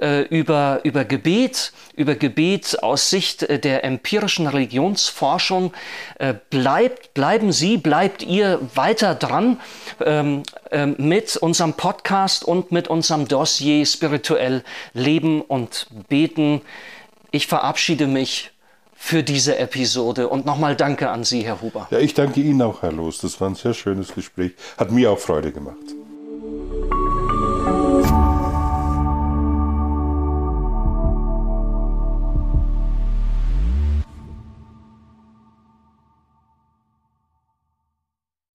Speaker 1: äh, über, über Gebet, über Gebet aus Sicht äh, der empirischen Religionsforschung. Äh, bleibt, bleiben Sie, bleibt ihr weiter dran ähm, ähm, mit unserem Podcast und mit unserem Dossier spirituell Leben und Beten. Ich verabschiede mich für diese Episode und nochmal danke an Sie, Herr Huber.
Speaker 3: Ja, ich danke Ihnen auch, Herr Los. Das war ein sehr schönes Gespräch. Hat mir auch Freude gemacht.